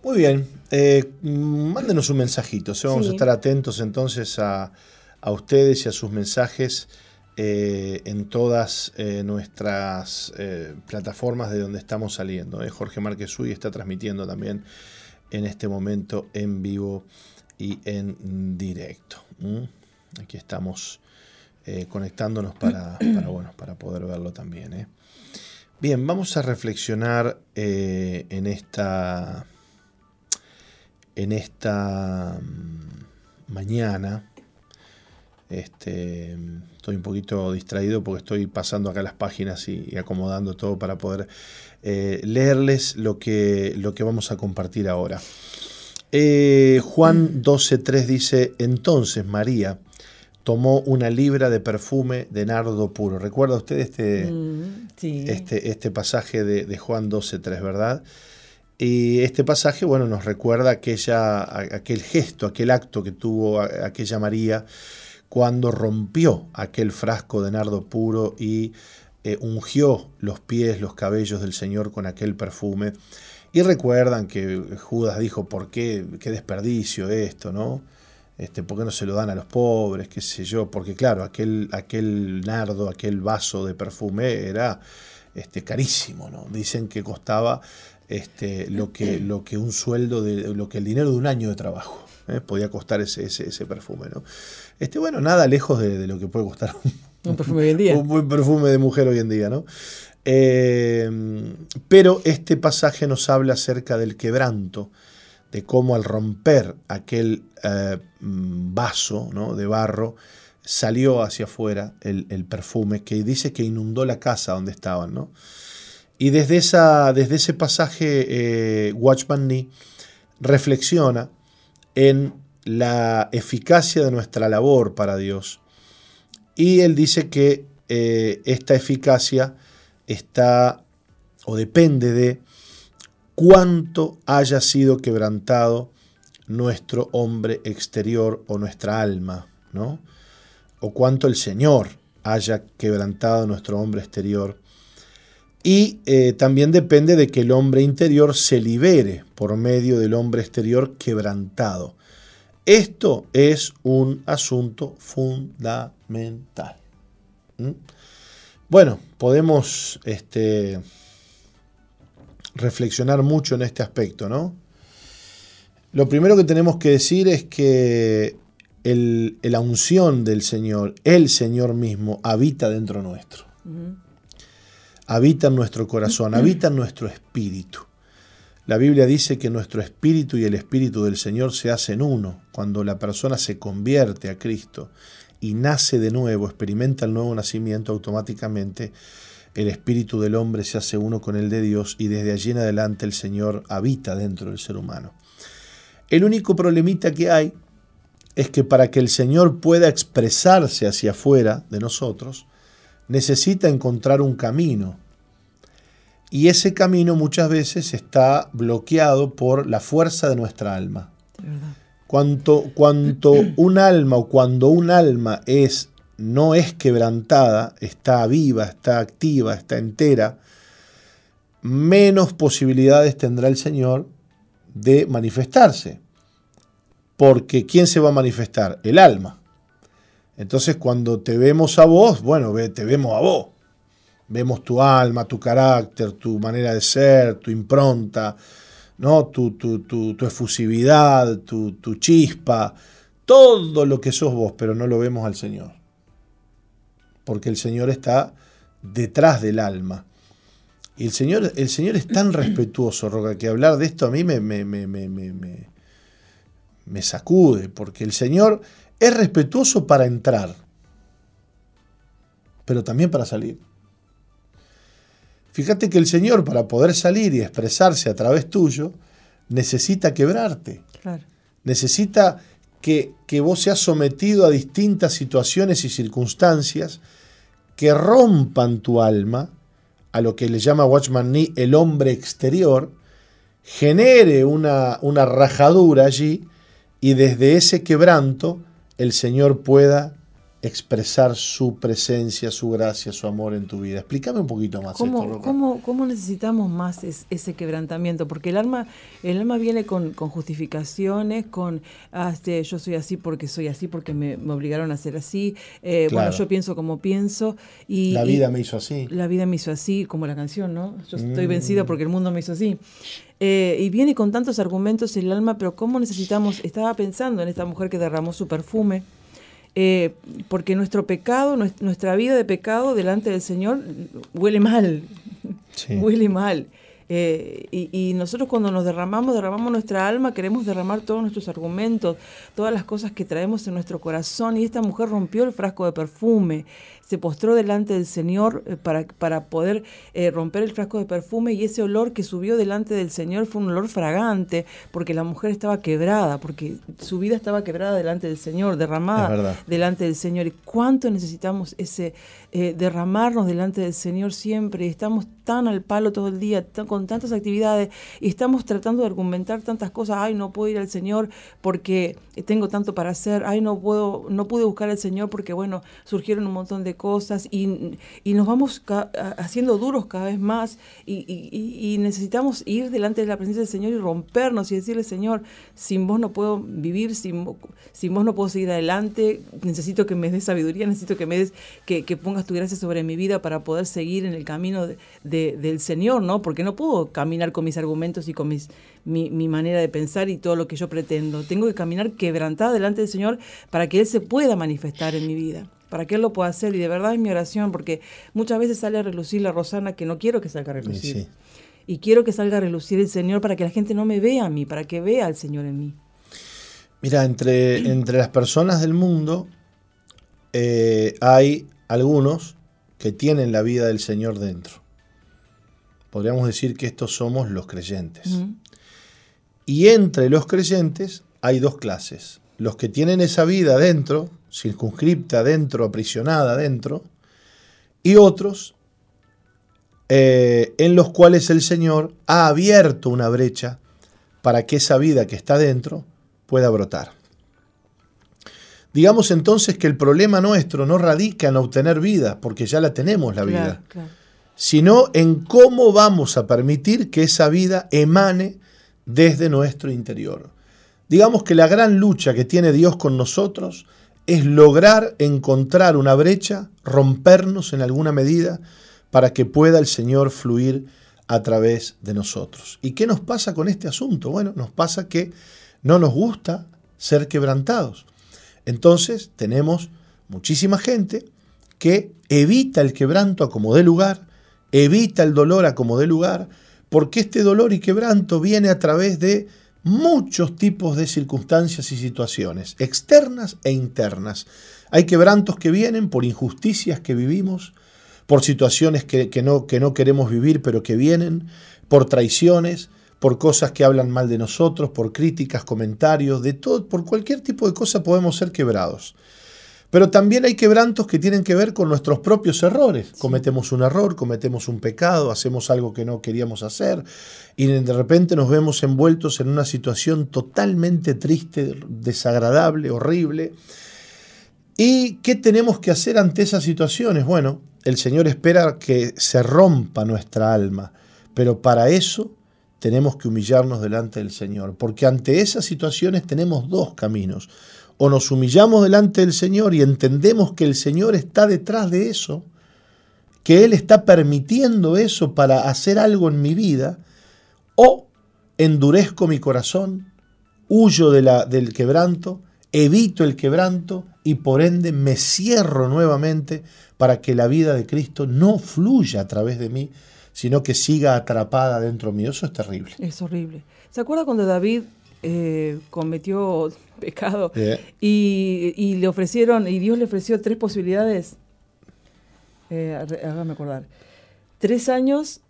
[SPEAKER 2] Muy bien, eh, mándenos un mensajito, vamos a estar atentos entonces a, ustedes y a sus mensajes eh, en todas eh, nuestras plataformas de donde estamos saliendo. Jorge Márquez Uy está transmitiendo también en este momento en vivo y en directo. Aquí estamos conectándonos (clears throat) para, bueno, para poder verlo también. Bien, vamos a reflexionar en esta, en esta mm, mañana este, estoy un poquito distraído porque estoy pasando acá las páginas y, acomodando todo para poder eh, leerles lo que, lo que vamos a compartir ahora. Eh, Juan 12.3 dice, entonces María tomó una libra de perfume de nardo puro. ¿Recuerda usted este, mm, este, este, pasaje de, de Juan 12.3, verdad? Y este pasaje, bueno, nos recuerda aquella, aquel gesto, aquel acto que tuvo aquella María cuando rompió aquel frasco de nardo puro y eh, ungió los pies, los cabellos del Señor con aquel perfume. Y recuerdan que Judas dijo, ¿por qué? ¿Qué desperdicio esto, no? Este, ¿Por qué no se lo dan a los pobres? ¿Qué sé yo? Porque claro, aquel, aquel nardo, aquel vaso de perfume era este, carísimo, ¿no? Dicen que costaba este, lo, que, lo que un sueldo, de, lo que el dinero de un año de trabajo. ¿eh? podía costar ese, ese, perfume. ¿no? Este, bueno, nada lejos de, lo que puede costar
[SPEAKER 3] un, perfume hoy en día.
[SPEAKER 2] Un buen perfume de mujer hoy en día. ¿no? Eh, pero este pasaje nos habla acerca del quebranto, de cómo al romper aquel eh, vaso ¿no? de barro, salió hacia afuera el, perfume que dice que inundó la casa donde estaban. ¿no? Y desde, esa, desde ese pasaje, Watchman Nee reflexiona en la eficacia de nuestra labor para Dios. Y él dice que eh, esta eficacia está o depende de cuánto haya sido quebrantado nuestro hombre exterior o nuestra alma, ¿no? O cuánto el Señor haya quebrantado nuestro hombre exterior. Y eh, también depende de que el hombre interior se libere por medio del hombre exterior quebrantado. Esto es un asunto fundamental. ¿Mm? Bueno, podemos este, reflexionar mucho en este aspecto, ¿no? Lo primero que tenemos que decir es que la unción del Señor, el Señor mismo, habita dentro nuestro habita en nuestro corazón, habita en nuestro espíritu. La Biblia dice que nuestro espíritu y el espíritu del Señor se hacen uno cuando la persona se convierte a Cristo y nace de nuevo, experimenta el nuevo nacimiento, automáticamente el espíritu del hombre se hace uno con el de Dios y desde allí en adelante el Señor habita dentro del ser humano. El único problemita que hay es que para que el Señor pueda expresarse hacia afuera de nosotros, necesita encontrar un camino. Y ese camino muchas veces está bloqueado por la fuerza de nuestra alma. Cuanto, cuanto (clears throat) un alma o cuando un alma es, no es quebrantada, está viva, está activa, está entera, menos posibilidades tendrá el Señor de manifestarse. Porque ¿quién se va a manifestar? El alma. Entonces cuando te vemos a vos, bueno, te vemos a vos. Vemos tu alma, tu carácter, tu manera de ser, tu impronta, ¿no? tu, tu, efusividad, tu, tu chispa, todo lo que sos vos, pero no lo vemos al Señor. Porque el Señor está detrás del alma. Y el Señor, el Señor es tan respetuoso, Roca, que hablar de esto a mí me, me, me, me, sacude, porque el Señor es respetuoso para entrar, pero también para salir. Fíjate que el Señor, para poder salir y expresarse a través tuyo, necesita quebrarte. Necesita que, que, vos seas sometido a distintas situaciones y circunstancias que rompan tu alma, a lo que le llama Watchman Nee el hombre exterior, genere una, una rajadura allí y desde ese quebranto el Señor pueda expresar su presencia, su gracia, su amor en tu vida. Explícame un poquito más
[SPEAKER 3] ¿Cómo,
[SPEAKER 2] esto,
[SPEAKER 3] ¿cómo, ¿Cómo, necesitamos más ese quebrantamiento? Porque el alma, el alma viene con, justificaciones, con ah, este, yo soy así porque soy así, porque me, obligaron a ser así. Eh, bueno, yo pienso como pienso. Y,
[SPEAKER 2] la vida me hizo así.
[SPEAKER 3] La vida me hizo así, como la canción, ¿no? Yo estoy vencida mm. porque el mundo me hizo así. Eh, y viene con tantos argumentos el alma, pero ¿cómo necesitamos? Estaba pensando en esta mujer que derramó su perfume eh, porque nuestro pecado, nuestra vida de pecado delante del Señor huele mal, (laughs) huele mal. Eh, y, nosotros cuando nos derramamos, derramamos nuestra alma, queremos derramar todos nuestros argumentos, todas las cosas que traemos en nuestro corazón. Y esta mujer rompió el frasco de perfume, se postró delante del Señor eh, para, para poder eh, romper el frasco de perfume y ese olor que subió delante del Señor fue un olor fragante porque la mujer estaba quebrada, porque su vida estaba quebrada delante del Señor, derramada delante del Señor. ¿Y cuánto necesitamos ese eh, derramarnos delante del Señor siempre? Estamos tan al palo todo el día, con tantas actividades y estamos tratando de argumentar tantas cosas. Ay, no puedo ir al Señor porque tengo tanto para hacer. Ay, no puedo, no pude buscar al Señor porque bueno, surgieron un montón de cosas y, nos vamos haciendo duros cada vez más y, necesitamos ir delante de la presencia del Señor y rompernos y decirle, Señor, sin vos no puedo vivir, sin, sin vos no puedo seguir adelante, necesito que me des sabiduría, necesito que me des, que, pongas tu gracia sobre mi vida para poder seguir en el camino del Señor, ¿no? Porque no puedo caminar con mis argumentos y con mis, mi, mi manera de pensar y todo lo que yo pretendo. Tengo que caminar quebrantada delante del Señor para que Él se pueda manifestar en mi vida para que Él lo pueda hacer. Y de verdad es mi oración, porque muchas veces sale a relucir la Rosana que no quiero que salga a relucir. Y quiero que salga a relucir el Señor para que la gente no me vea a mí, para que vea al Señor en mí.
[SPEAKER 2] Mira, entre, entre las personas del mundo eh, hay algunos que tienen la vida del Señor dentro. Podríamos decir que estos somos los creyentes. Y entre los creyentes hay dos clases. Los que tienen esa vida dentro, circunscripta dentro, aprisionada dentro, y otros eh, en los cuales el Señor ha abierto una brecha para que esa vida que está dentro pueda brotar. Digamos entonces que el problema nuestro no radica en obtener vida, porque ya la tenemos la vida, sino en cómo vamos a permitir que esa vida emane desde nuestro interior. Digamos que la gran lucha que tiene Dios con nosotros es lograr encontrar una brecha, rompernos en alguna medida para que pueda el Señor fluir a través de nosotros. ¿Y qué nos pasa con este asunto? Bueno, nos pasa que no nos gusta ser quebrantados. Entonces tenemos muchísima gente que evita el quebranto a como dé lugar, evita el dolor a como dé lugar, porque este dolor y quebranto viene a través de muchos tipos de circunstancias y situaciones, externas e internas. Hay quebrantos que vienen por injusticias que vivimos, por situaciones que, no, que no queremos vivir pero que vienen, por traiciones, por cosas que hablan mal de nosotros, por críticas, comentarios, de todo, por cualquier tipo de cosa podemos ser quebrados. Pero también hay quebrantos que tienen que ver con nuestros propios errores. Cometemos un error, cometemos un pecado, hacemos algo que no queríamos hacer y de repente nos vemos envueltos en una situación totalmente triste, desagradable, horrible. ¿Y qué tenemos que hacer ante esas situaciones? Bueno, el Señor espera que se rompa nuestra alma, pero para eso tenemos que humillarnos delante del Señor, porque ante esas situaciones tenemos dos caminos o nos humillamos delante del Señor y entendemos que el Señor está detrás de eso, que Él está permitiendo eso para hacer algo en mi vida, o endurezco mi corazón, huyo de la, del quebranto, evito el quebranto y por ende me cierro nuevamente para que la vida de Cristo no fluya a través de mí, sino que siga atrapada dentro mío. Eso es terrible.
[SPEAKER 3] Es horrible. ¿Se acuerda cuando David eh, cometió pecado y, le ofrecieron, y Dios le ofreció tres posibilidades. Eh, hágame acordar. Tres años.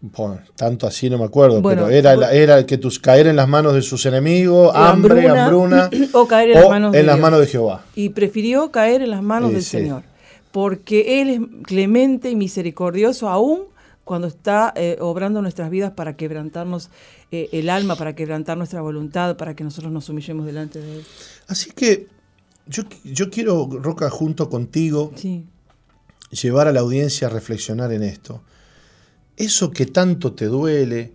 [SPEAKER 2] Bueno, tanto así no me acuerdo, pero era, era que tus caer en las manos de sus enemigos, hambre, hambruna, (clears throat)
[SPEAKER 3] o caer en, las, manos
[SPEAKER 2] en las manos de Jehová.
[SPEAKER 3] Y prefirió caer en las manos del Señor, porque Él es clemente y misericordioso aún cuando está eh, obrando nuestras vidas para quebrantarnos eh, el alma, para quebrantar nuestra voluntad, para que nosotros nos humillemos delante de Él.
[SPEAKER 2] Así que yo, yo, quiero, Roca, junto contigo, llevar a la audiencia a reflexionar en esto. Eso que tanto te duele,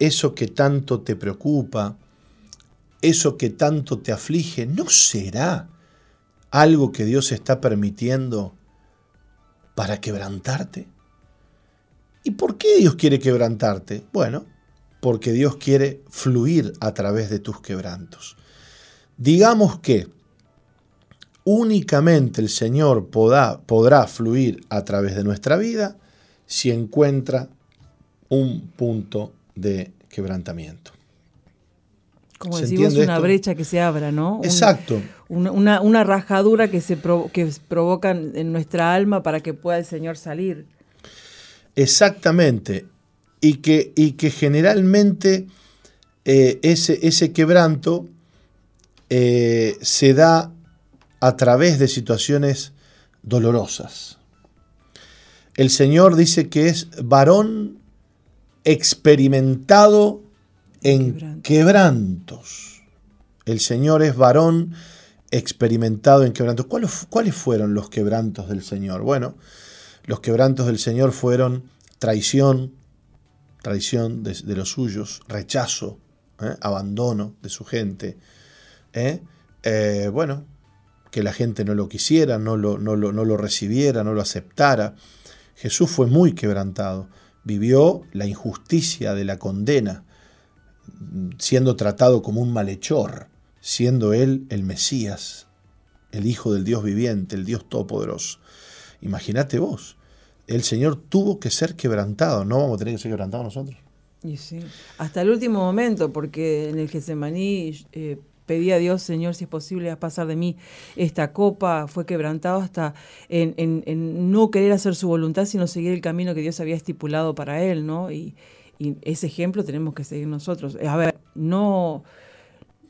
[SPEAKER 2] eso que tanto te preocupa, eso que tanto te aflige, ¿no será algo que Dios está permitiendo para quebrantarte? ¿Y por qué Dios quiere quebrantarte? Bueno, porque Dios quiere fluir a través de tus quebrantos. Digamos que únicamente el Señor podrá, podrá fluir a través de nuestra vida si encuentra un punto de quebrantamiento.
[SPEAKER 3] Como decimos, una brecha que se abra, ¿no?
[SPEAKER 2] Exacto.
[SPEAKER 3] una, rajadura que se que provoca en nuestra alma para que pueda el Señor salir.
[SPEAKER 2] Exactamente. Y que, y que generalmente eh, ese, ese, quebranto eh, se da a través de situaciones dolorosas. El Señor dice que es varón experimentado en quebrantos. El Señor es varón experimentado en quebrantos. ¿Cuáles, fueron los quebrantos del Señor? Bueno, los quebrantos del Señor fueron traición, traición de, los suyos, rechazo, ¿eh? abandono de su gente. ¿eh? Eh, bueno, que la gente no lo quisiera, no lo, no lo recibiera, no lo aceptara. Jesús fue muy quebrantado vivió la injusticia de la condena, siendo tratado como un malhechor, siendo él el Mesías, el Hijo del Dios viviente, el Dios Todopoderoso. Imagínate vos, el Señor tuvo que ser quebrantado, ¿no vamos a tener que ser quebrantados nosotros?
[SPEAKER 3] Y sí, hasta el último momento, porque en el Getsemaní eh, pedí a Dios, Señor, si es posible, a pasar de mí esta copa. Fue quebrantado hasta en, no querer hacer su voluntad, sino seguir el camino que Dios había estipulado para él, ¿no? Y, ese ejemplo tenemos que seguir nosotros. A ver, no,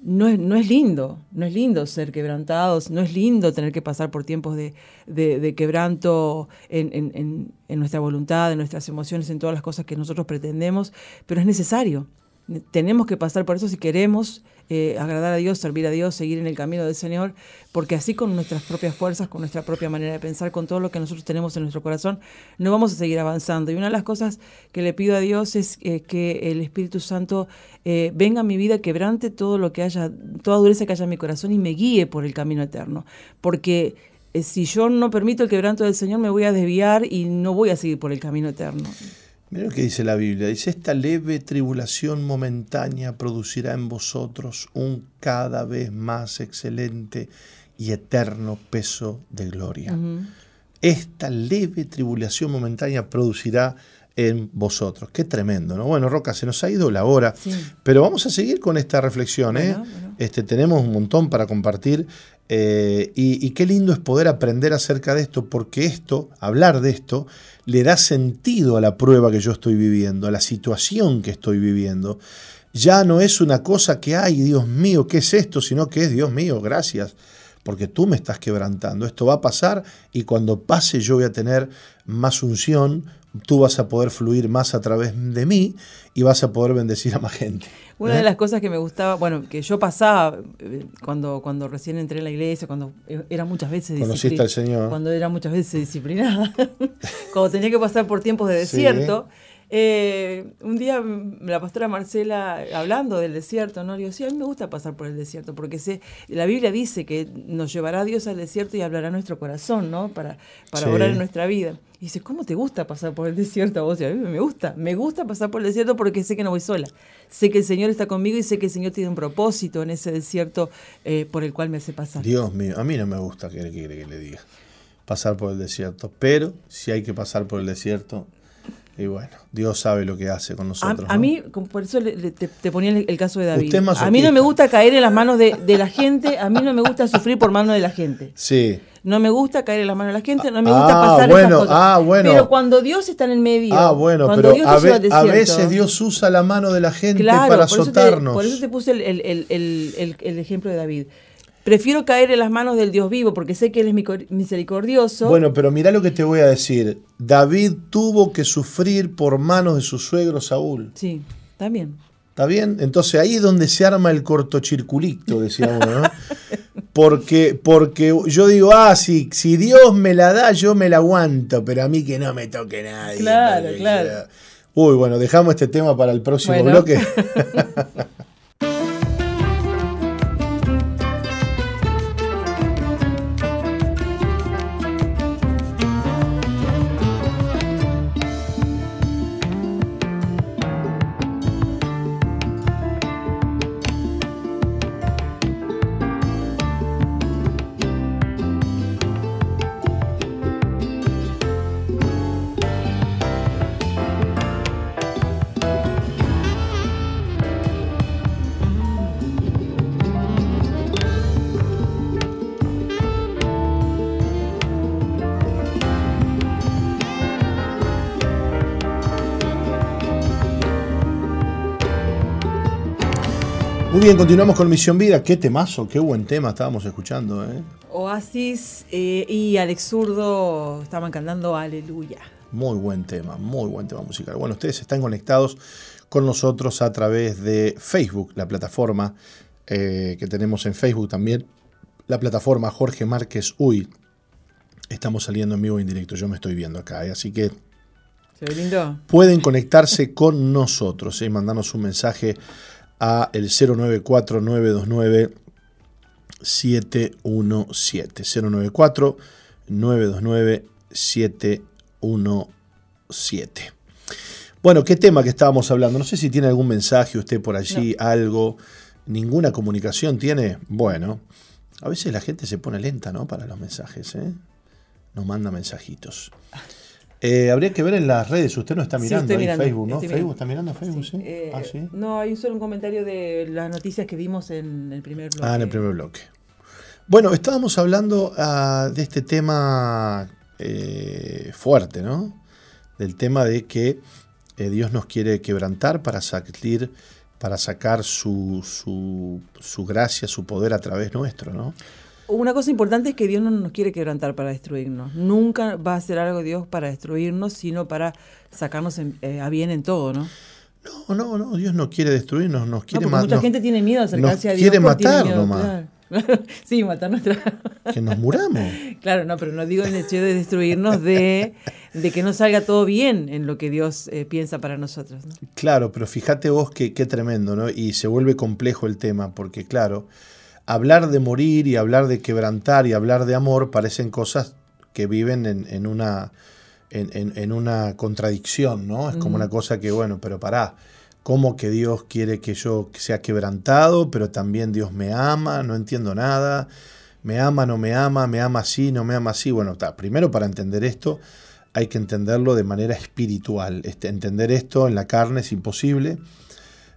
[SPEAKER 3] no, es, no es lindo, no es lindo ser quebrantados, no es lindo tener que pasar por tiempos de, de, quebranto en, en nuestra voluntad, en nuestras emociones, en todas las cosas que nosotros pretendemos, pero es necesario tenemos que pasar por eso si queremos eh, agradar a Dios, servir a Dios, seguir en el camino del Señor, porque así con nuestras propias fuerzas, con nuestra propia manera de pensar, con todo lo que nosotros tenemos en nuestro corazón, no vamos a seguir avanzando. Y una de las cosas que le pido a Dios es eh, que el Espíritu Santo eh, venga a mi vida, quebrante todo lo que haya, toda dureza que haya en mi corazón y me guíe por el camino eterno. Porque si yo no permito el quebranto del Señor, me voy a desviar y no voy a seguir por el camino eterno.
[SPEAKER 2] Mira lo que dice la Biblia. Dice, esta leve tribulación momentánea producirá en vosotros un cada vez más excelente y eterno peso de gloria. Esta leve tribulación momentánea producirá en vosotros. Qué tremendo, ¿no? Bueno, Roca, se nos ha ido la hora, pero vamos a seguir con esta reflexión. ¿eh? Este, tenemos un montón para compartir eh, y, qué lindo es poder aprender acerca de esto, porque esto, hablar de esto, le da sentido a la prueba que yo estoy viviendo, a la situación que estoy viviendo. Ya no es una cosa que, ay, Dios mío, ¿qué es esto? Sino que es, Dios mío, gracias, porque tú me estás quebrantando. Esto va a pasar y cuando pase yo voy a tener más unción, tú vas a poder fluir más a través de mí y vas a poder bendecir a más gente.
[SPEAKER 3] Una de ¿Eh? las cosas que me gustaba, bueno, que yo pasaba eh, cuando, cuando recién entré en la iglesia, cuando e, era muchas veces
[SPEAKER 2] Conociste al Señor.
[SPEAKER 3] Cuando era muchas veces disciplinada, (laughs) cuando tenía que pasar por tiempos de desierto. Eh, un día la pastora Marcela, hablando del desierto, ¿no? Le digo, sí, a mí me gusta pasar por el desierto, porque sé, la Biblia dice que nos llevará Dios al desierto y hablará nuestro corazón, ¿no? Para, para orar en nuestra vida. Y dice, ¿cómo te gusta pasar por el desierto a vos? Y a mí me gusta, me gusta pasar por el desierto porque sé que no voy sola. Sé que el Señor está conmigo y sé que el Señor tiene un propósito en ese desierto eh, por el cual me hace pasar.
[SPEAKER 2] Dios mío, a mí no me gusta que, que, que le diga pasar por el desierto, pero si hay que pasar por el desierto, y bueno, Dios sabe lo que hace con nosotros.
[SPEAKER 3] A, mí, por eso te, ponía el, caso de David. A mí no me gusta caer en las manos de, la gente, a mí no me gusta sufrir por manos de la gente.
[SPEAKER 2] Sí.
[SPEAKER 3] No me gusta caer en las manos de la gente, no me gusta ah, pasar
[SPEAKER 2] bueno, Ah, bueno.
[SPEAKER 3] Pero cuando Dios está en el medio.
[SPEAKER 2] Ah, bueno, pero a, veces Dios usa la mano de la gente para azotarnos.
[SPEAKER 3] por eso te puse el ejemplo de David. Prefiero caer en las manos del Dios vivo porque sé que Él es misericordioso.
[SPEAKER 2] Bueno, pero mira lo que te voy a decir. David tuvo que sufrir por manos de su suegro Saúl.
[SPEAKER 3] Sí, también.
[SPEAKER 2] ¿Está bien? Entonces ahí es donde se arma el cortocirculito, decía uno, ¿no? (laughs) Porque, porque yo digo, ah, si, si Dios me la da, yo me la aguanto, pero a mí que no me toque nadie.
[SPEAKER 3] Claro, claro.
[SPEAKER 2] Uy, bueno, dejamos este tema para el próximo bloque. (laughs) bien, continuamos con Misión Vida. Qué temazo, qué buen tema estábamos escuchando. ¿eh?
[SPEAKER 3] Oasis eh, y Alex Zurdo estaban cantando Aleluya.
[SPEAKER 2] Muy buen tema, muy buen tema musical. Bueno, ustedes están conectados con nosotros a través de Facebook, la plataforma eh, que tenemos en Facebook también, la plataforma Jorge Márquez Uy. Estamos saliendo en vivo en directo, yo me estoy viendo acá, así que
[SPEAKER 3] ¿Se ve lindo?
[SPEAKER 2] pueden conectarse con nosotros y mandarnos un mensaje a el 094 929 717 094 929 717 bueno, ¿qué tema que estábamos hablando? No sé si tiene algún mensaje usted por allí, algo. ¿Ninguna comunicación tiene? Bueno, a veces la gente se pone lenta, ¿no? Para los mensajes, ¿eh? Nos manda mensajitos. (laughs) Eh, habría que ver en las redes, usted no está mirando ahí Facebook, ¿no? Facebook, ¿está mirando Facebook? Sí.
[SPEAKER 3] Eh, ah, sí. No, hay solo un comentario de las noticias que vimos en el primer bloque.
[SPEAKER 2] Ah, en el primer bloque. Bueno, estábamos hablando uh, de este tema eh, fuerte, ¿no? Del tema de que eh, Dios nos quiere quebrantar para salir, para sacar su, su, su gracia, su poder a través nuestro, ¿no?
[SPEAKER 3] Una cosa importante es que Dios no nos quiere quebrantar para destruirnos. Nunca va a hacer algo Dios para destruirnos, sino para sacarnos eh, a bien en todo, ¿no?
[SPEAKER 2] No, no, no, Dios no quiere destruirnos, nos quiere
[SPEAKER 3] matar. Mucha gente tiene miedo de acercarse a Dios.
[SPEAKER 2] Quiere matar nomás. (laughs)
[SPEAKER 3] sí, matar nuestra.
[SPEAKER 2] que nos muramos. (laughs)
[SPEAKER 3] Claro, no, pero no digo en el hecho de destruirnos, de, de que no salga todo bien en lo que Dios eh, piensa para nosotros.
[SPEAKER 2] Claro, pero fíjate vos que qué tremendo, ¿no? Y se vuelve complejo el tema, porque claro, hablar de morir y hablar de quebrantar y hablar de amor parecen cosas que viven en, una, en, una contradicción, ¿no? Es como una cosa que, bueno, pero pará, ¿cómo que Dios quiere que yo sea quebrantado, pero también Dios me ama? No entiendo nada. ¿Me ama, no me ama? ¿Me ama así, no me ama así? Bueno, está, primero para entender esto hay que entenderlo de manera espiritual. Este, entender esto en la carne es imposible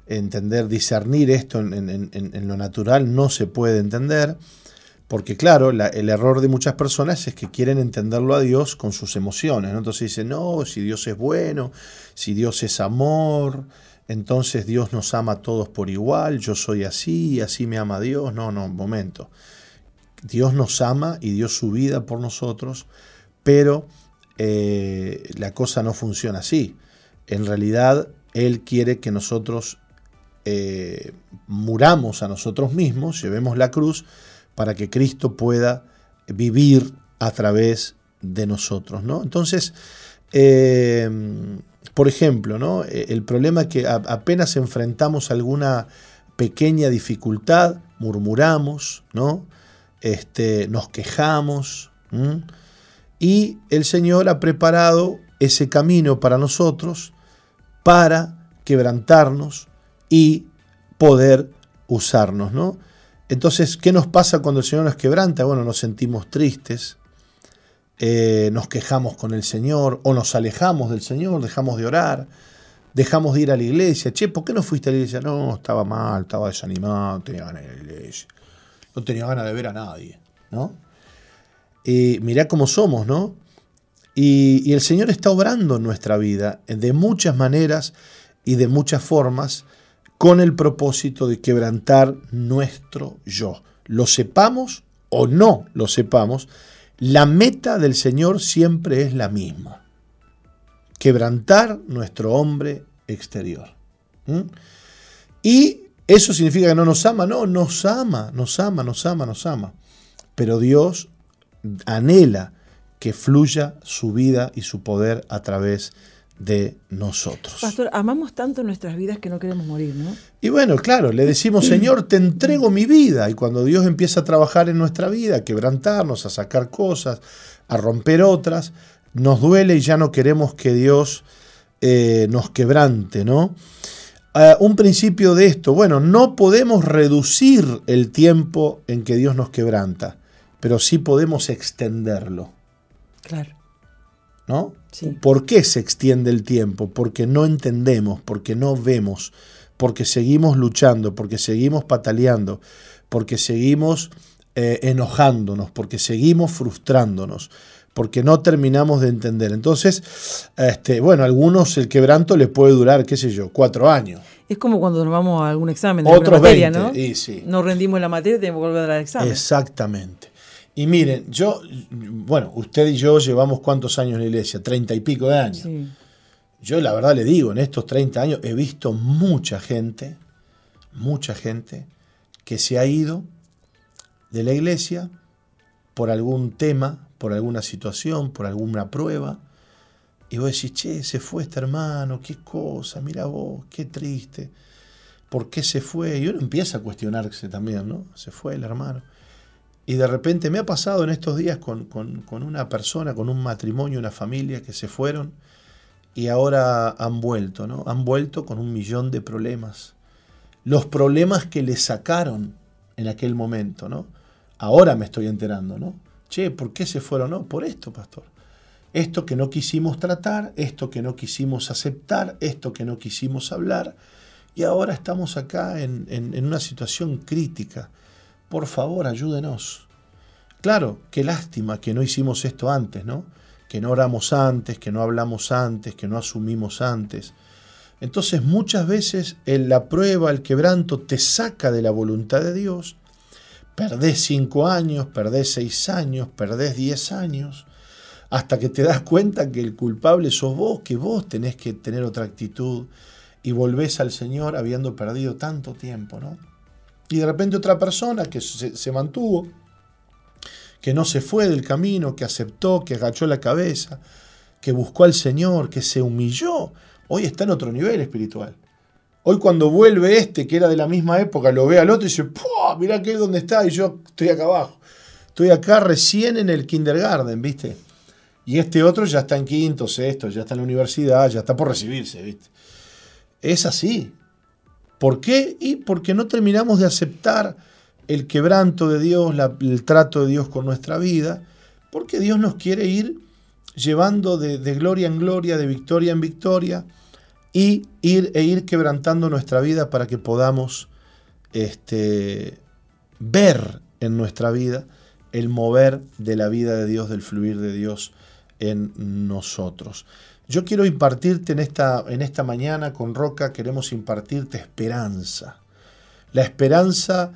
[SPEAKER 2] entender, discernir esto en, lo natural no se puede entender, porque claro, el error de muchas personas es que quieren entenderlo a Dios con sus emociones. Entonces dicen, no, si Dios es bueno, si Dios es amor, entonces Dios nos ama a todos por igual, yo soy así, así me ama Dios. No, no, momento. Dios nos ama y dio su vida por nosotros, pero eh, la cosa no funciona así. En realidad, Él quiere que nosotros eh, muramos a nosotros mismos, llevemos la cruz, para que Cristo pueda vivir a través de nosotros. ¿no? Entonces, eh, por ejemplo, ¿no? Eh, el problema es que apenas enfrentamos alguna pequeña dificultad, murmuramos, ¿no? este, nos quejamos, y el Señor ha preparado ese camino para nosotros para quebrantarnos, y poder usarnos, ¿no? Entonces, ¿qué nos pasa cuando el Señor nos quebranta? Bueno, nos sentimos tristes, eh, nos quejamos con el Señor o nos alejamos del Señor, dejamos de orar, dejamos de ir a la iglesia. Che, ¿por qué no fuiste a la iglesia? No, estaba mal, estaba desanimado, no tenía ganas de ir a la iglesia, no tenía ganas de ver a nadie, ¿no? Y mirá cómo somos, ¿no? Y, y el Señor está obrando en nuestra vida de muchas maneras y de muchas formas con el propósito de quebrantar nuestro yo. Lo sepamos o no lo sepamos, la meta del Señor siempre es la misma. Quebrantar nuestro hombre exterior. ¿Y eso significa que no nos ama? No, nos ama, nos ama, nos ama, nos ama. pero Dios anhela que fluya su vida y su poder a través de nosotros.
[SPEAKER 3] Pastor, amamos tanto nuestras vidas que no queremos morir, ¿no?
[SPEAKER 2] Y bueno, claro, le decimos, Señor, te entrego mi vida. Y cuando Dios empieza a trabajar en nuestra vida, a quebrantarnos, a sacar cosas, a romper otras, nos duele y ya no queremos que Dios eh, nos quebrante, ¿no? Ah, un principio de esto, bueno, no podemos reducir el tiempo en que Dios nos quebranta, pero sí podemos extenderlo.
[SPEAKER 3] Claro.
[SPEAKER 2] ¿No? ¿Por qué se extiende el tiempo? Porque no entendemos, porque no vemos, porque seguimos luchando, porque seguimos pataleando, porque seguimos eh, enojándonos, porque seguimos frustrándonos, porque no terminamos de entender. Entonces, este, bueno, a algunos el quebranto les puede durar, qué sé yo, cuatro años.
[SPEAKER 3] Es como cuando nos vamos a algún examen
[SPEAKER 2] de Otros materia, ¿no? Y sí.
[SPEAKER 3] No rendimos la materia, tenemos que volver a dar el examen.
[SPEAKER 2] Exactamente. Y miren, yo, bueno, usted y yo llevamos cuántos años en la iglesia, treinta y pico de años. Yo la verdad le digo, en estos 30 años he visto mucha gente, mucha gente que se ha ido de la iglesia por algún tema, por alguna situación, por alguna prueba. Y vos decís, che, se fue este hermano, qué cosa, mira vos, qué triste. ¿Por qué se fue? Y uno empieza a cuestionarse también, ¿no? Se fue el hermano. Y de repente me ha pasado en estos días con, una persona, con un matrimonio, una familia que se fueron y ahora han vuelto, ¿no? Han vuelto con un millón de problemas. Los problemas que le sacaron en aquel momento, ¿no? Ahora me estoy enterando, ¿no? Che, ¿por qué se fueron? No, por esto, pastor. Esto que no quisimos tratar, esto que no quisimos aceptar, esto que no quisimos hablar. Y ahora estamos acá en, en una situación crítica por favor, ayúdenos. Claro, qué lástima que no hicimos esto antes, ¿no? Que no oramos antes, que no hablamos antes, que no asumimos antes. Entonces muchas veces en la prueba, el quebranto te saca de la voluntad de Dios. Perdés cinco años, perdés seis años, perdés diez años, hasta que te das cuenta que el culpable sos vos, que vos tenés que tener otra actitud y volvés al Señor habiendo perdido tanto tiempo, ¿no? Y de repente otra persona que se, mantuvo, que no se fue del camino, que aceptó, que agachó la cabeza, que buscó al Señor, que se humilló, hoy está en otro nivel espiritual. Hoy cuando vuelve este, que era de la misma época, lo ve al otro y dice, ¡Puah! Mirá que es donde está y yo estoy acá abajo. Estoy acá recién en el kindergarten, ¿viste? Y este otro ya está en quinto, sexto, ya está en la universidad, ya está por recibirse, ¿viste? Es así. ¿Por qué? Y porque no terminamos de aceptar el quebranto de Dios, el trato de Dios con nuestra vida, porque Dios nos quiere ir llevando de, gloria en gloria, de victoria en victoria, y ir e ir quebrantando nuestra vida para que podamos este, ver en nuestra vida el mover de la vida de Dios, del fluir de Dios en nosotros. Yo quiero impartirte en esta, en esta mañana con Roca, queremos impartirte esperanza. La esperanza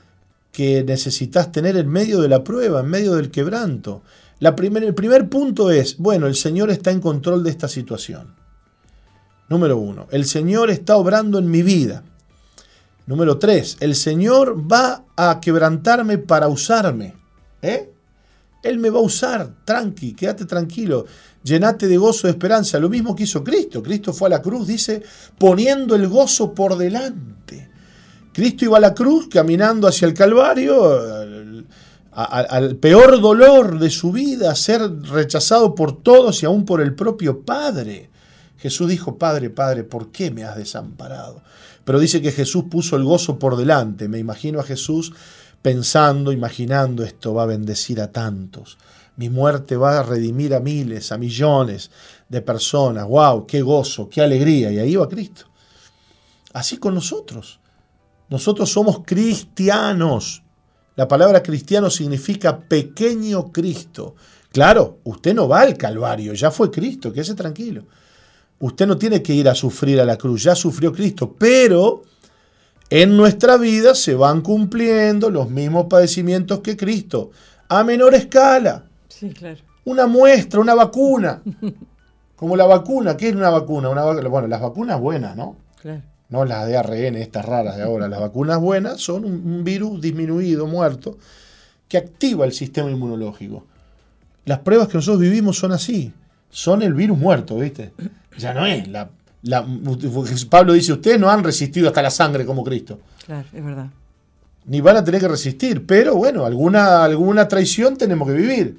[SPEAKER 2] que necesitas tener en medio de la prueba, en medio del quebranto. La el primer punto es, bueno, el Señor está en control de esta situación. Número uno, el Señor está obrando en mi vida. Número tres, el Señor va a quebrantarme para usarme. ¿Eh? Él me va a usar, tranqui, quédate tranquilo llenate de gozo de esperanza. Lo mismo que hizo Cristo. Cristo fue a la cruz, dice, poniendo el gozo por delante. Cristo iba a la cruz caminando hacia el Calvario, al, peor dolor de su vida, a ser rechazado por todos y aún por el propio Padre. Jesús dijo, Padre, Padre, ¿por qué me has desamparado? Pero dice que Jesús puso el gozo por delante. Me imagino a Jesús pensando, imaginando, esto va a bendecir a tantos mi muerte va a redimir a miles, a millones de personas. ¡Wow! ¡Qué gozo! ¡Qué alegría! Y ahí va Cristo. Así con nosotros. Nosotros somos cristianos. La palabra cristiano significa pequeño Cristo. Claro, usted no va al Calvario, ya fue Cristo, quédese tranquilo. Usted no tiene que ir a sufrir a la cruz, ya sufrió Cristo, pero en nuestra vida se van cumpliendo los mismos padecimientos que Cristo, a menor escala.
[SPEAKER 3] Sí, claro.
[SPEAKER 2] Una muestra, una vacuna. (laughs) Como la vacuna, ¿qué es una vacuna? Una, bueno, las vacunas buenas, ¿no? Claro. No las de ARN, estas raras de ahora. Las vacunas buenas son un, virus disminuido, muerto, que activa el sistema inmunológico. Las pruebas que nosotros vivimos son así, son el virus muerto, ¿viste? Ya no es la, Pablo dice, ustedes no han resistido hasta la sangre como Cristo.
[SPEAKER 3] Claro, es verdad.
[SPEAKER 2] Ni van a tener que resistir, pero bueno, alguna, alguna traición tenemos que vivir,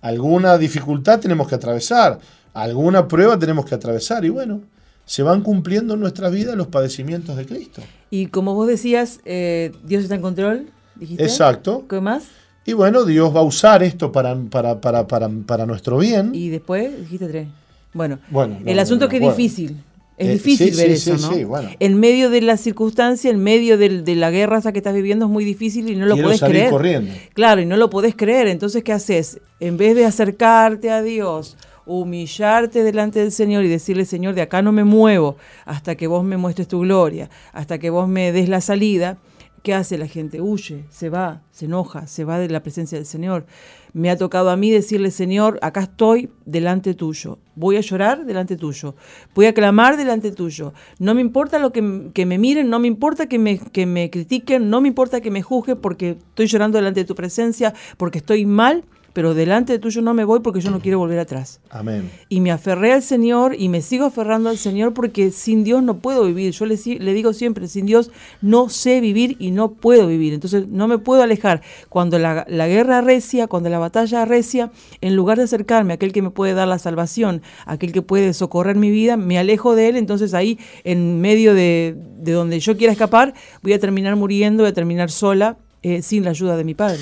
[SPEAKER 2] alguna dificultad tenemos que atravesar, alguna prueba tenemos que atravesar y bueno, se van cumpliendo en nuestra vida los padecimientos de Cristo.
[SPEAKER 3] Y como vos decías, eh, Dios está en control, dijiste.
[SPEAKER 2] Exacto.
[SPEAKER 3] ¿Qué más?
[SPEAKER 2] Y bueno, Dios va a usar esto para, para, para, para, nuestro bien.
[SPEAKER 3] Y después dijiste tres. Bueno, bueno el asunto es que es difícil. Es eh, difícil ver eso, ¿no? Bueno. En medio de la circunstancia, en medio de, la guerra esa que estás viviendo es muy difícil y no lo Quiero podés creer.
[SPEAKER 2] corriendo.
[SPEAKER 3] Claro, y no lo podés creer. Entonces, ¿qué haces? En vez de acercarte a Dios, humillarte delante del Señor y decirle, Señor, de acá no me muevo hasta que vos me muestres tu gloria, hasta que vos me des la salida, ¿qué hace la gente? Huye, se va, se enoja, se va de la presencia del Señor. Me ha tocado a mí decirle, Señor, acá estoy delante tuyo. Voy a llorar delante tuyo. Voy a clamar delante tuyo. No me importa lo que, me miren, no me importa que me, que me critiquen, no me importa que me juzguen porque estoy llorando delante de tu presencia, porque estoy mal pero delante de tuyo no me voy porque yo no quiero volver atrás.
[SPEAKER 2] Amén.
[SPEAKER 3] Y me aferré al Señor y me sigo aferrando al Señor porque sin Dios no puedo vivir. Yo le, le digo siempre, sin Dios no sé vivir y no puedo vivir. Entonces no me puedo alejar. Cuando la, guerra recia, cuando la batalla recia, en lugar de acercarme a aquel que me puede dar la salvación, aquel que puede socorrer mi vida, me alejo de él. Entonces ahí, en medio de, donde yo quiera escapar, voy a terminar muriendo, voy a terminar sola, eh, sin la ayuda de mi Padre.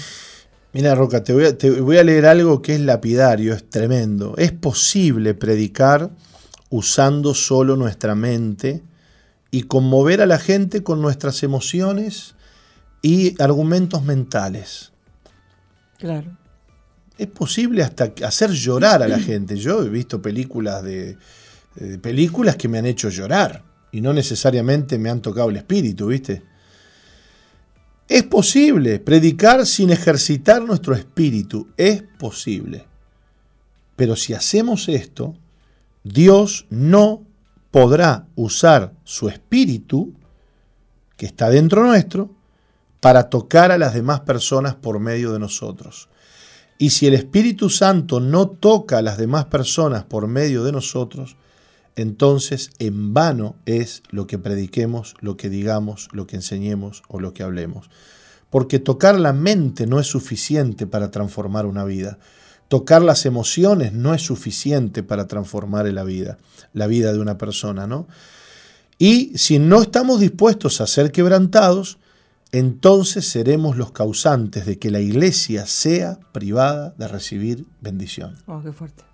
[SPEAKER 2] Mira, Roca, te voy, a, leer algo que es lapidario, es tremendo. Es posible predicar usando solo nuestra mente y conmover a la gente con nuestras emociones y argumentos mentales.
[SPEAKER 3] Claro.
[SPEAKER 2] Es posible hasta hacer llorar a la gente. Yo he visto películas de, de películas que me han hecho llorar y no necesariamente me han tocado el espíritu, ¿viste? Es posible predicar sin ejercitar nuestro espíritu, es posible. Pero si hacemos esto, Dios no podrá usar su espíritu, que está dentro nuestro, para tocar a las demás personas por medio de nosotros. Y si el Espíritu Santo no toca a las demás personas por medio de nosotros, entonces en vano es lo que prediquemos, lo que digamos, lo que enseñemos o lo que hablemos. Porque tocar la mente no es suficiente para transformar una vida. Tocar las emociones no es suficiente para transformar la vida, la vida de una persona, ¿no? Y si no estamos dispuestos a ser quebrantados, entonces seremos los causantes de que la iglesia sea privada de recibir bendición.
[SPEAKER 3] Oh, qué fuerte.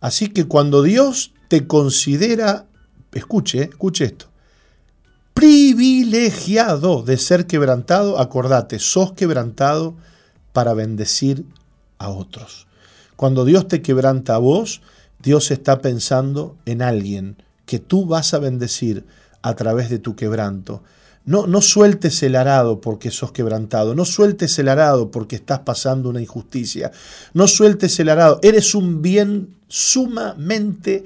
[SPEAKER 2] Así que cuando Dios te considera, escuche, escuche esto, privilegiado de ser quebrantado, acordate, sos quebrantado para bendecir a otros. Cuando Dios te quebranta a vos, Dios está pensando en alguien que tú vas a bendecir a través de tu quebranto. No, no sueltes el arado porque sos quebrantado, no sueltes el arado porque estás pasando una injusticia, no sueltes el arado, eres un bien sumamente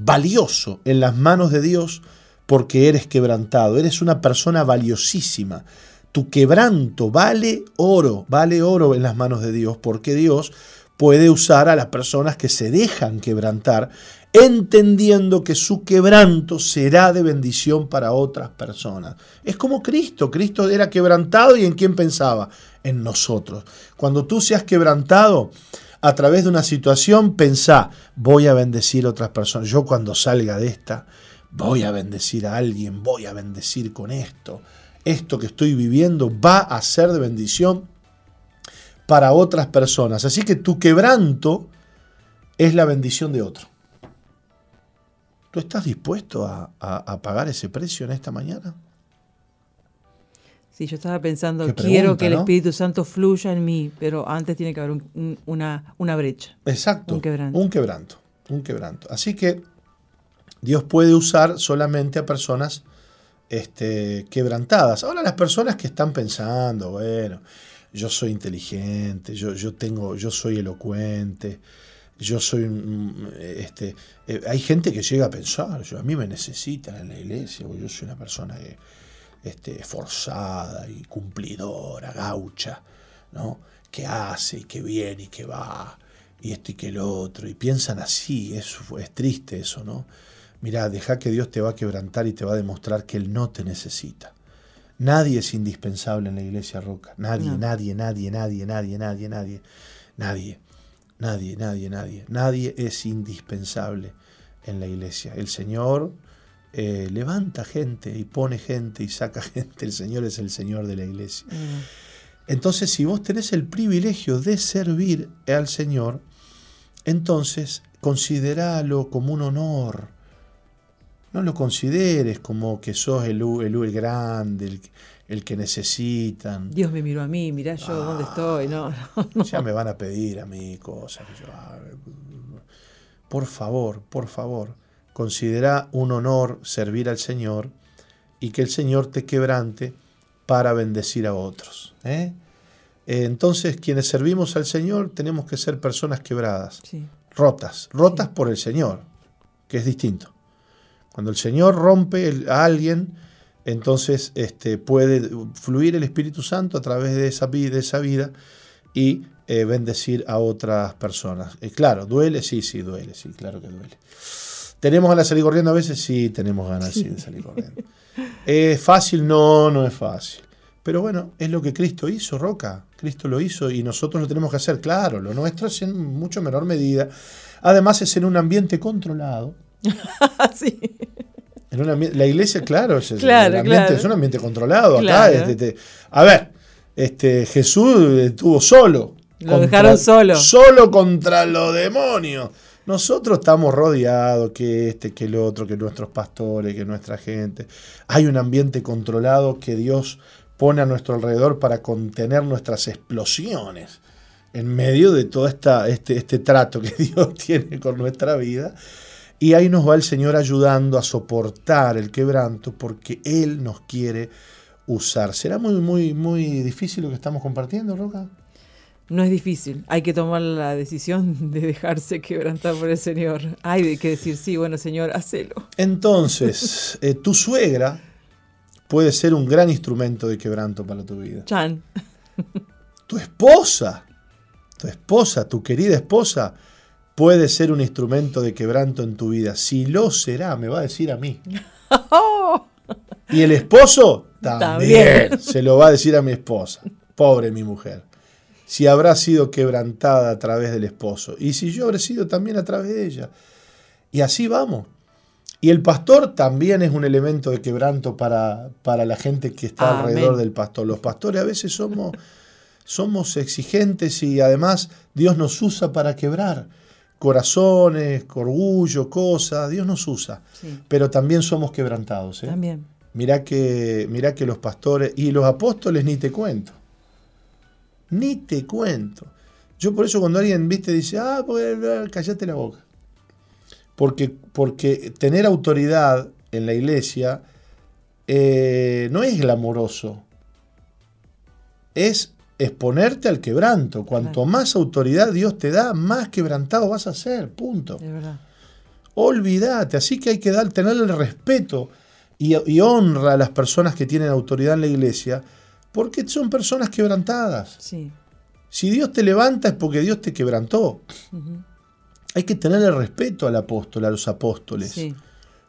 [SPEAKER 2] valioso en las manos de Dios porque eres quebrantado, eres una persona valiosísima. Tu quebranto vale oro, vale oro en las manos de Dios, porque Dios puede usar a las personas que se dejan quebrantar, entendiendo que su quebranto será de bendición para otras personas. Es como Cristo, Cristo era quebrantado y en quién pensaba? En nosotros. Cuando tú seas quebrantado, a través de una situación, pensá, voy a bendecir a otras personas. Yo cuando salga de esta, voy a bendecir a alguien, voy a bendecir con esto. Esto que estoy viviendo va a ser de bendición para otras personas. Así que tu quebranto es la bendición de otro. ¿Tú estás dispuesto a, pagar ese precio en esta mañana?
[SPEAKER 3] Sí, yo estaba pensando, quiero que el Espíritu Santo fluya en mí, pero antes tiene que haber una, una, brecha.
[SPEAKER 2] Exacto. Un quebranto. Un quebranto. Un quebranto. Así que Dios puede usar solamente a personas este, quebrantadas. Ahora las personas que están pensando, bueno, yo soy inteligente, yo, yo tengo, yo soy elocuente, yo soy este, eh, hay gente que llega a pensar, yo, a mí me necesitan en la iglesia, yo soy una persona que, este, forzada y cumplidora, gaucha. ¿no? Que hace y que viene y que va, y esto y que el otro, y piensan así, es, es triste eso, ¿no? Mira, deja que Dios te va a quebrantar y te va a demostrar que Él no te necesita. Nadie es indispensable en la iglesia roca. Nadie, nadie, nadie, nadie, nadie, nadie, nadie, nadie, nadie, nadie, nadie. Nadie es indispensable en la iglesia. El Señor eh, levanta gente y pone gente y saca (laughs) gente. El Señor es el Señor de la iglesia. Entonces, si vos tenés el privilegio de servir al Señor, entonces consideralo como un honor. No lo consideres como que sos el, el, el grande, el, que necesitan.
[SPEAKER 3] Dios me miró a mí, mirá yo dónde estoy. No,
[SPEAKER 2] Ya me van a pedir a mí cosas. por favor, por favor, considera un honor servir al Señor y que el Señor te quebrante para bendecir a otros. ¿eh? Entonces, quienes servimos al Señor tenemos que ser personas quebradas, rotas, rotas por el Señor, que es distinto. Cuando el Señor rompe a alguien, entonces este, puede fluir el Espíritu Santo a través de esa, de esa vida y eh, bendecir a otras personas. Eh, claro, duele, sí, sí, duele, sí, claro que duele. ¿Tenemos ganas de salir corriendo a veces? Sí, tenemos ganas de salir corriendo. ¿Es fácil? No, no es fácil. Pero bueno, es lo que Cristo hizo, Roca. Cristo lo hizo y nosotros lo tenemos que hacer. Claro, lo nuestro es en mucho menor medida. Además es en un ambiente controlado. (laughs) sí. En la iglesia, claro, es, es un ambiente controlado. Acá, este, a ver, este, Jesús estuvo solo.
[SPEAKER 3] Lo dejaron solo.
[SPEAKER 2] Solo contra los demonios. Nosotros estamos rodeados, que este, que el otro, que nuestros pastores, que nuestra gente. Hay un ambiente controlado que Dios pone a nuestro alrededor para contener nuestras explosiones en medio de todo este, este trato que (laughs) Dios tiene con nuestra vida. Y ahí nos va el Señor ayudando a soportar el quebranto porque Él nos quiere usar. ¿Será muy, muy, muy difícil lo que estamos compartiendo, Roca?
[SPEAKER 3] No es difícil, hay que tomar la decisión (laughs) de dejarse quebrantar por el Señor. Hay que decir, sí, bueno, Señor, hacelo.
[SPEAKER 2] Entonces, eh, tu suegra puede ser un gran instrumento de quebranto para tu vida.
[SPEAKER 3] Chan. (laughs)
[SPEAKER 2] Tu esposa, tu esposa, tu querida esposa, puede ser un instrumento de quebranto en tu vida. Si lo será, me va a decir a mí. (laughs) y el esposo también se lo va a decir a mi esposa. Pobre mi mujer si habrá sido quebrantada a través del esposo y si yo habré sido también a través de ella. Y así vamos. Y el pastor también es un elemento de quebranto para, para la gente que está alrededor del pastor. Los pastores a veces somos, somos exigentes y además Dios nos usa para quebrar corazones, orgullo, cosas, Dios nos usa. Pero también somos quebrantados. ¿eh?
[SPEAKER 3] También.
[SPEAKER 2] Mirá que, mirá que los pastores y los apóstoles ni te cuento. Ni te cuento. Yo por eso cuando alguien, viste, dice, ah, pues, callate la boca. Porque, porque tener autoridad en la iglesia eh, no es glamoroso. Es exponerte al quebranto. Cuanto más autoridad Dios te da, más quebrantado vas a ser. Punto. Olvídate. Así que hay que dar, tener el respeto y, y honra a las personas que tienen autoridad en la iglesia porque son personas quebrantadas.
[SPEAKER 3] Sí.
[SPEAKER 2] Si Dios te levanta es porque Dios te quebrantó. Hay que tenerle respeto al apóstol, a los apóstoles.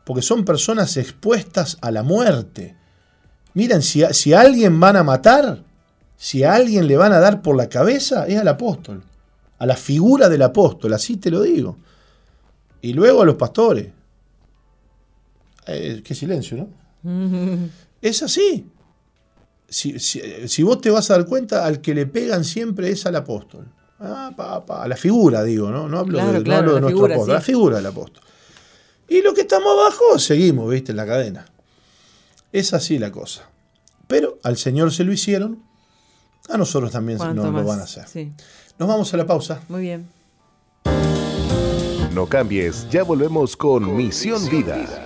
[SPEAKER 2] Porque son personas expuestas a la muerte. Miren, si, si a alguien van a matar, si a alguien le van a dar por la cabeza, es al apóstol. A la figura del apóstol, así te lo digo. Y luego a los pastores. Eh, qué silencio, ¿no? Es así si, vos te vas a dar cuenta, al que le pegan siempre es al apóstol. Ah, a la figura, digo, ¿no? No hablo, de, nuestro apóstol, la figura del apóstol. Y lo que estamos abajo, seguimos, ¿viste? En la cadena. Es así la cosa. Pero al Señor se lo hicieron, a nosotros también nos lo van a hacer. Nos vamos a la pausa.
[SPEAKER 3] Muy bien.
[SPEAKER 1] No cambies, ya volvemos con, Misión, Vida.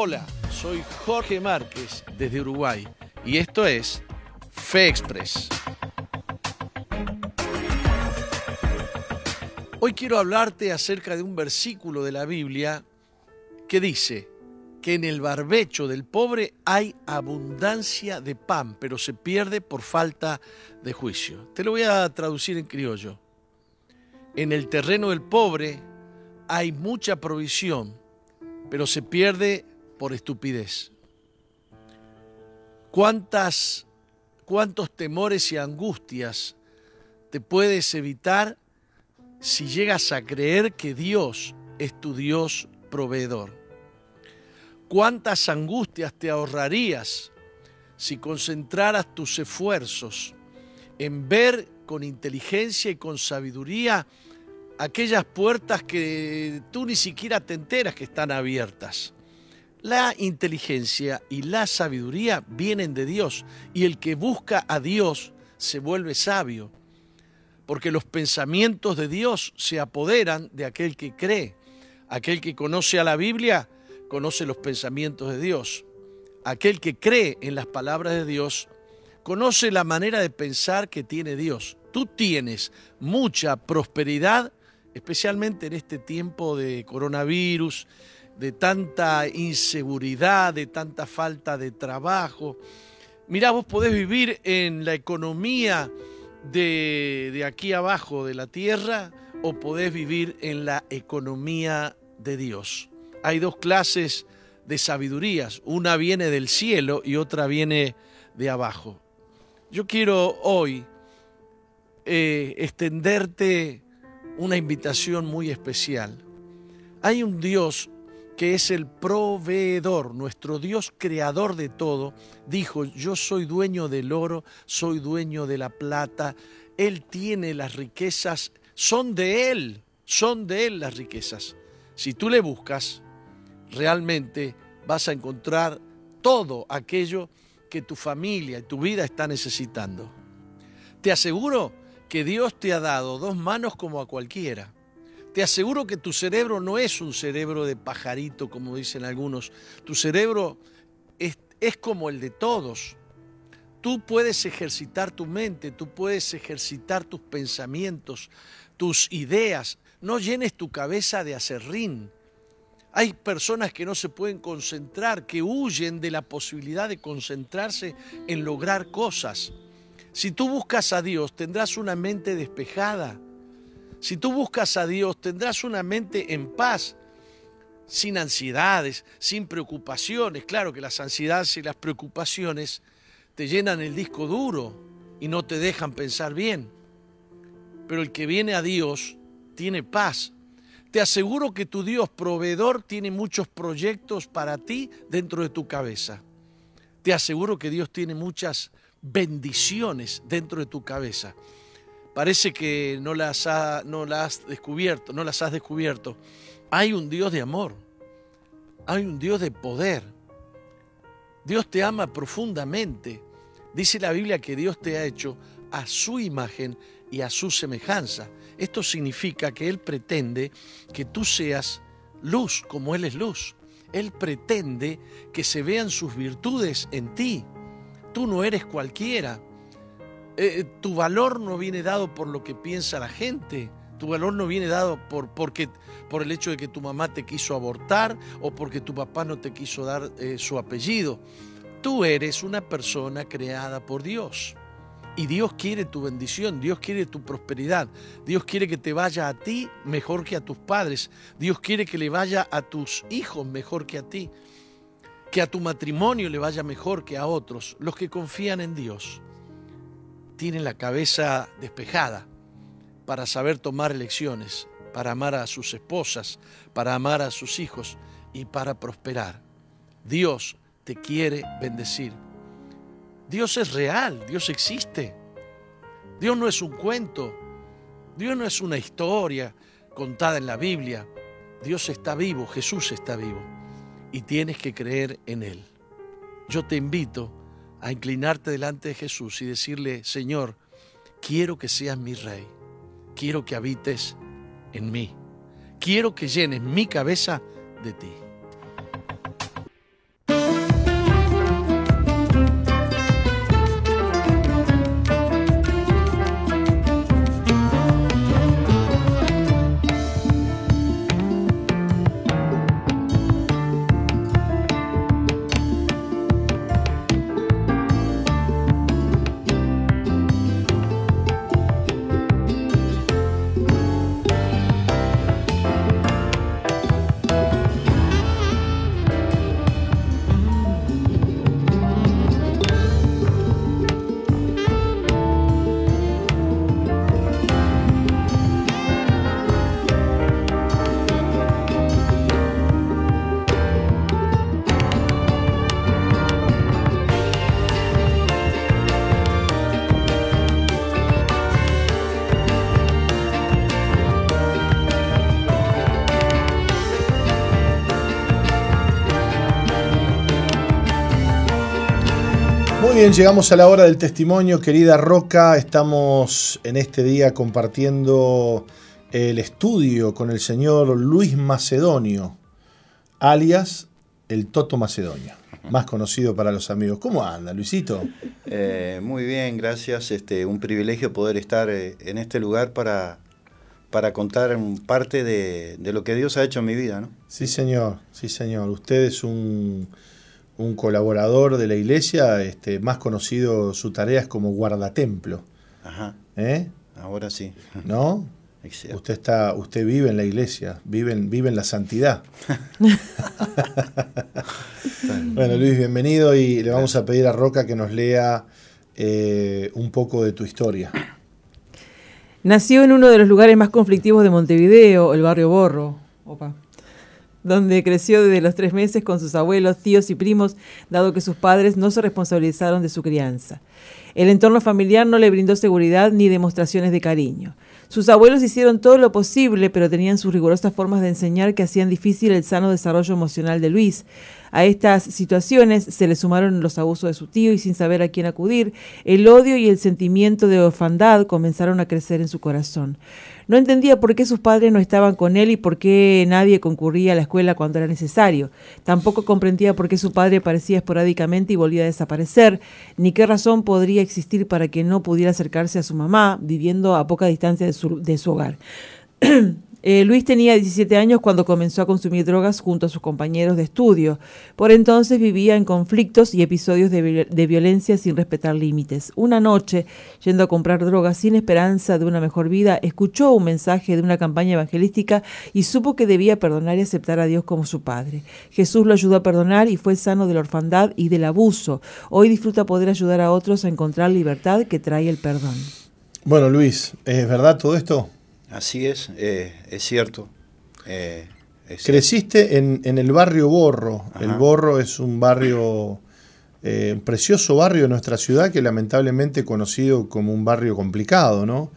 [SPEAKER 4] Hola, soy Jorge Márquez desde Uruguay y esto es Fe Express. Hoy quiero hablarte acerca de un versículo de la Biblia que dice que en el barbecho del pobre hay abundancia de pan, pero se pierde por falta de juicio. Te lo voy a traducir en criollo. En el terreno del pobre hay mucha provisión, pero se pierde por estupidez. ¿Cuántas, cuántos temores y angustias te puedes evitar si llegas a creer que Dios es tu Dios proveedor? ¿Cuántas angustias te ahorrarías si concentraras tus esfuerzos en ver con inteligencia y con sabiduría aquellas puertas que tú ni siquiera te enteras que están abiertas? La inteligencia y la sabiduría vienen de Dios y el que busca a Dios se vuelve sabio, porque los pensamientos de Dios se apoderan de aquel que cree. Aquel que conoce a la Biblia conoce los pensamientos de Dios. Aquel que cree en las palabras de Dios conoce la manera de pensar que tiene Dios. Tú tienes mucha prosperidad, especialmente en este tiempo de coronavirus, de tanta inseguridad, de tanta falta de trabajo. Mirá, vos podés vivir en la economía de, de, aquí abajo de la tierra o podés vivir en la economía de Dios. Hay dos clases de sabidurías, una viene del cielo y otra viene de abajo. Yo quiero hoy eh, extenderte una invitación muy especial. Hay un Dios que es el proveedor, nuestro Dios creador de todo, dijo, yo soy dueño del oro, soy dueño de la plata, Él tiene las riquezas, son de Él, son de Él las riquezas. Si tú le buscas, realmente vas a encontrar todo aquello que tu familia y tu vida está necesitando. Te aseguro que Dios te ha dado dos manos como a cualquiera te aseguro que tu cerebro no es un cerebro de pajarito, como dicen algunos. Tu cerebro es, es como el de todos. Tú puedes ejercitar tu mente, tú puedes ejercitar tus pensamientos, tus ideas. No llenes tu cabeza de acerrín. Hay personas que no se pueden concentrar, que huyen de la posibilidad de concentrarse en lograr cosas. Si tú buscas a Dios, tendrás una mente despejada. Si tú buscas a Dios, tendrás una mente en paz, sin ansiedades, sin preocupaciones. Claro que las ansiedades y las preocupaciones te llenan el disco duro y no te dejan pensar bien. Pero el que viene a Dios tiene paz. Te aseguro que tu Dios proveedor tiene muchos proyectos para ti dentro de tu cabeza. Te aseguro que Dios tiene muchas bendiciones dentro de tu cabeza parece que no las, no las has descubierto, no las has descubierto. Hay un Dios de amor, hay un Dios de poder. Dios te ama profundamente. Dice la Biblia que Dios te ha hecho a su imagen y a su semejanza. Esto significa que Él pretende que tú seas luz como Él es luz. Él pretende que se vean sus virtudes en ti. Tú no eres cualquiera. Eh, tu valor no viene dado por lo que piensa la gente. Tu valor no viene dado por, porque, por el hecho de que tu mamá te quiso abortar o porque tu papá no te quiso dar eh, su apellido. Tú eres una persona creada por Dios. Y Dios quiere tu bendición, Dios quiere tu prosperidad, Dios quiere que te vaya a ti mejor que a tus padres, Dios quiere que le vaya a tus hijos mejor que a ti, que a tu matrimonio le vaya mejor que a otros, los que confían en Dios tienen la cabeza despejada para saber tomar elecciones, para amar a sus esposas, para amar a sus hijos y para prosperar. Dios te quiere bendecir. Dios es real, Dios existe. Dios no es un cuento, Dios no es una historia contada en la Biblia. Dios está vivo, Jesús está vivo y tienes que creer en Él. Yo te invito a inclinarte delante de Jesús y decirle, Señor, quiero que seas mi rey, quiero que habites en mí, quiero que llenes mi cabeza de ti.
[SPEAKER 2] Bien, llegamos a la hora del testimonio, querida Roca. Estamos en este día compartiendo el estudio con el señor Luis Macedonio, alias el Toto Macedonio, más conocido para los amigos. ¿Cómo anda, Luisito?
[SPEAKER 5] Eh, muy bien, gracias. Este, un privilegio poder estar eh, en este lugar para, para contar parte de, de, lo que Dios ha hecho en mi vida. ¿no?
[SPEAKER 2] Sí, señor, sí, señor. Usted es un un colaborador de la iglesia, este, más conocido su tarea es como guardatemplo.
[SPEAKER 5] Ajá.
[SPEAKER 2] ¿Eh?
[SPEAKER 5] Ahora sí.
[SPEAKER 2] ¿No? (laughs) Usted está, usted vive en la iglesia, vive en, vive en la santidad. (laughs) (laughs) bueno, Luis, bienvenido y le vamos a pedir a Roca que nos lea eh, un poco de tu historia.
[SPEAKER 3] Nació en uno de los lugares más conflictivos de Montevideo, el barrio Borro. Opa donde creció desde los tres meses con sus abuelos, tíos y primos, dado que sus padres no se responsabilizaron de su crianza. El entorno familiar no le brindó seguridad ni demostraciones de cariño. Sus abuelos hicieron todo lo posible, pero tenían sus rigurosas formas de enseñar que hacían difícil el sano desarrollo emocional de Luis. A estas situaciones se le sumaron los abusos de su tío y sin saber a quién acudir, el odio y el sentimiento de orfandad comenzaron a crecer en su corazón. No entendía por qué sus padres no estaban con él y por qué nadie concurría a la escuela cuando era necesario. Tampoco comprendía por qué su padre aparecía esporádicamente y volvía a desaparecer, ni qué razón podría existir para que no pudiera acercarse a su mamá, viviendo a poca distancia de su, de su hogar. (clears throat) Eh, Luis tenía 17 años cuando comenzó a consumir drogas junto a sus compañeros de estudio. Por entonces vivía en conflictos y episodios de, violencia sin respetar límites. Una noche, yendo a comprar drogas sin esperanza de una mejor vida, escuchó un mensaje de una campaña evangelística y supo que debía perdonar y aceptar a Dios como su Padre. Jesús lo ayudó a perdonar y fue sano de la orfandad y del abuso. Hoy disfruta poder ayudar a otros a encontrar libertad que trae el perdón.
[SPEAKER 2] Bueno, Luis, ¿es verdad todo esto?
[SPEAKER 5] Así es, eh, es cierto. Eh,
[SPEAKER 2] Creciste En, el barrio Borro. El Borro es un barrio, eh, un precioso barrio de nuestra ciudad que lamentablemente conocido como un barrio complicado, ¿no?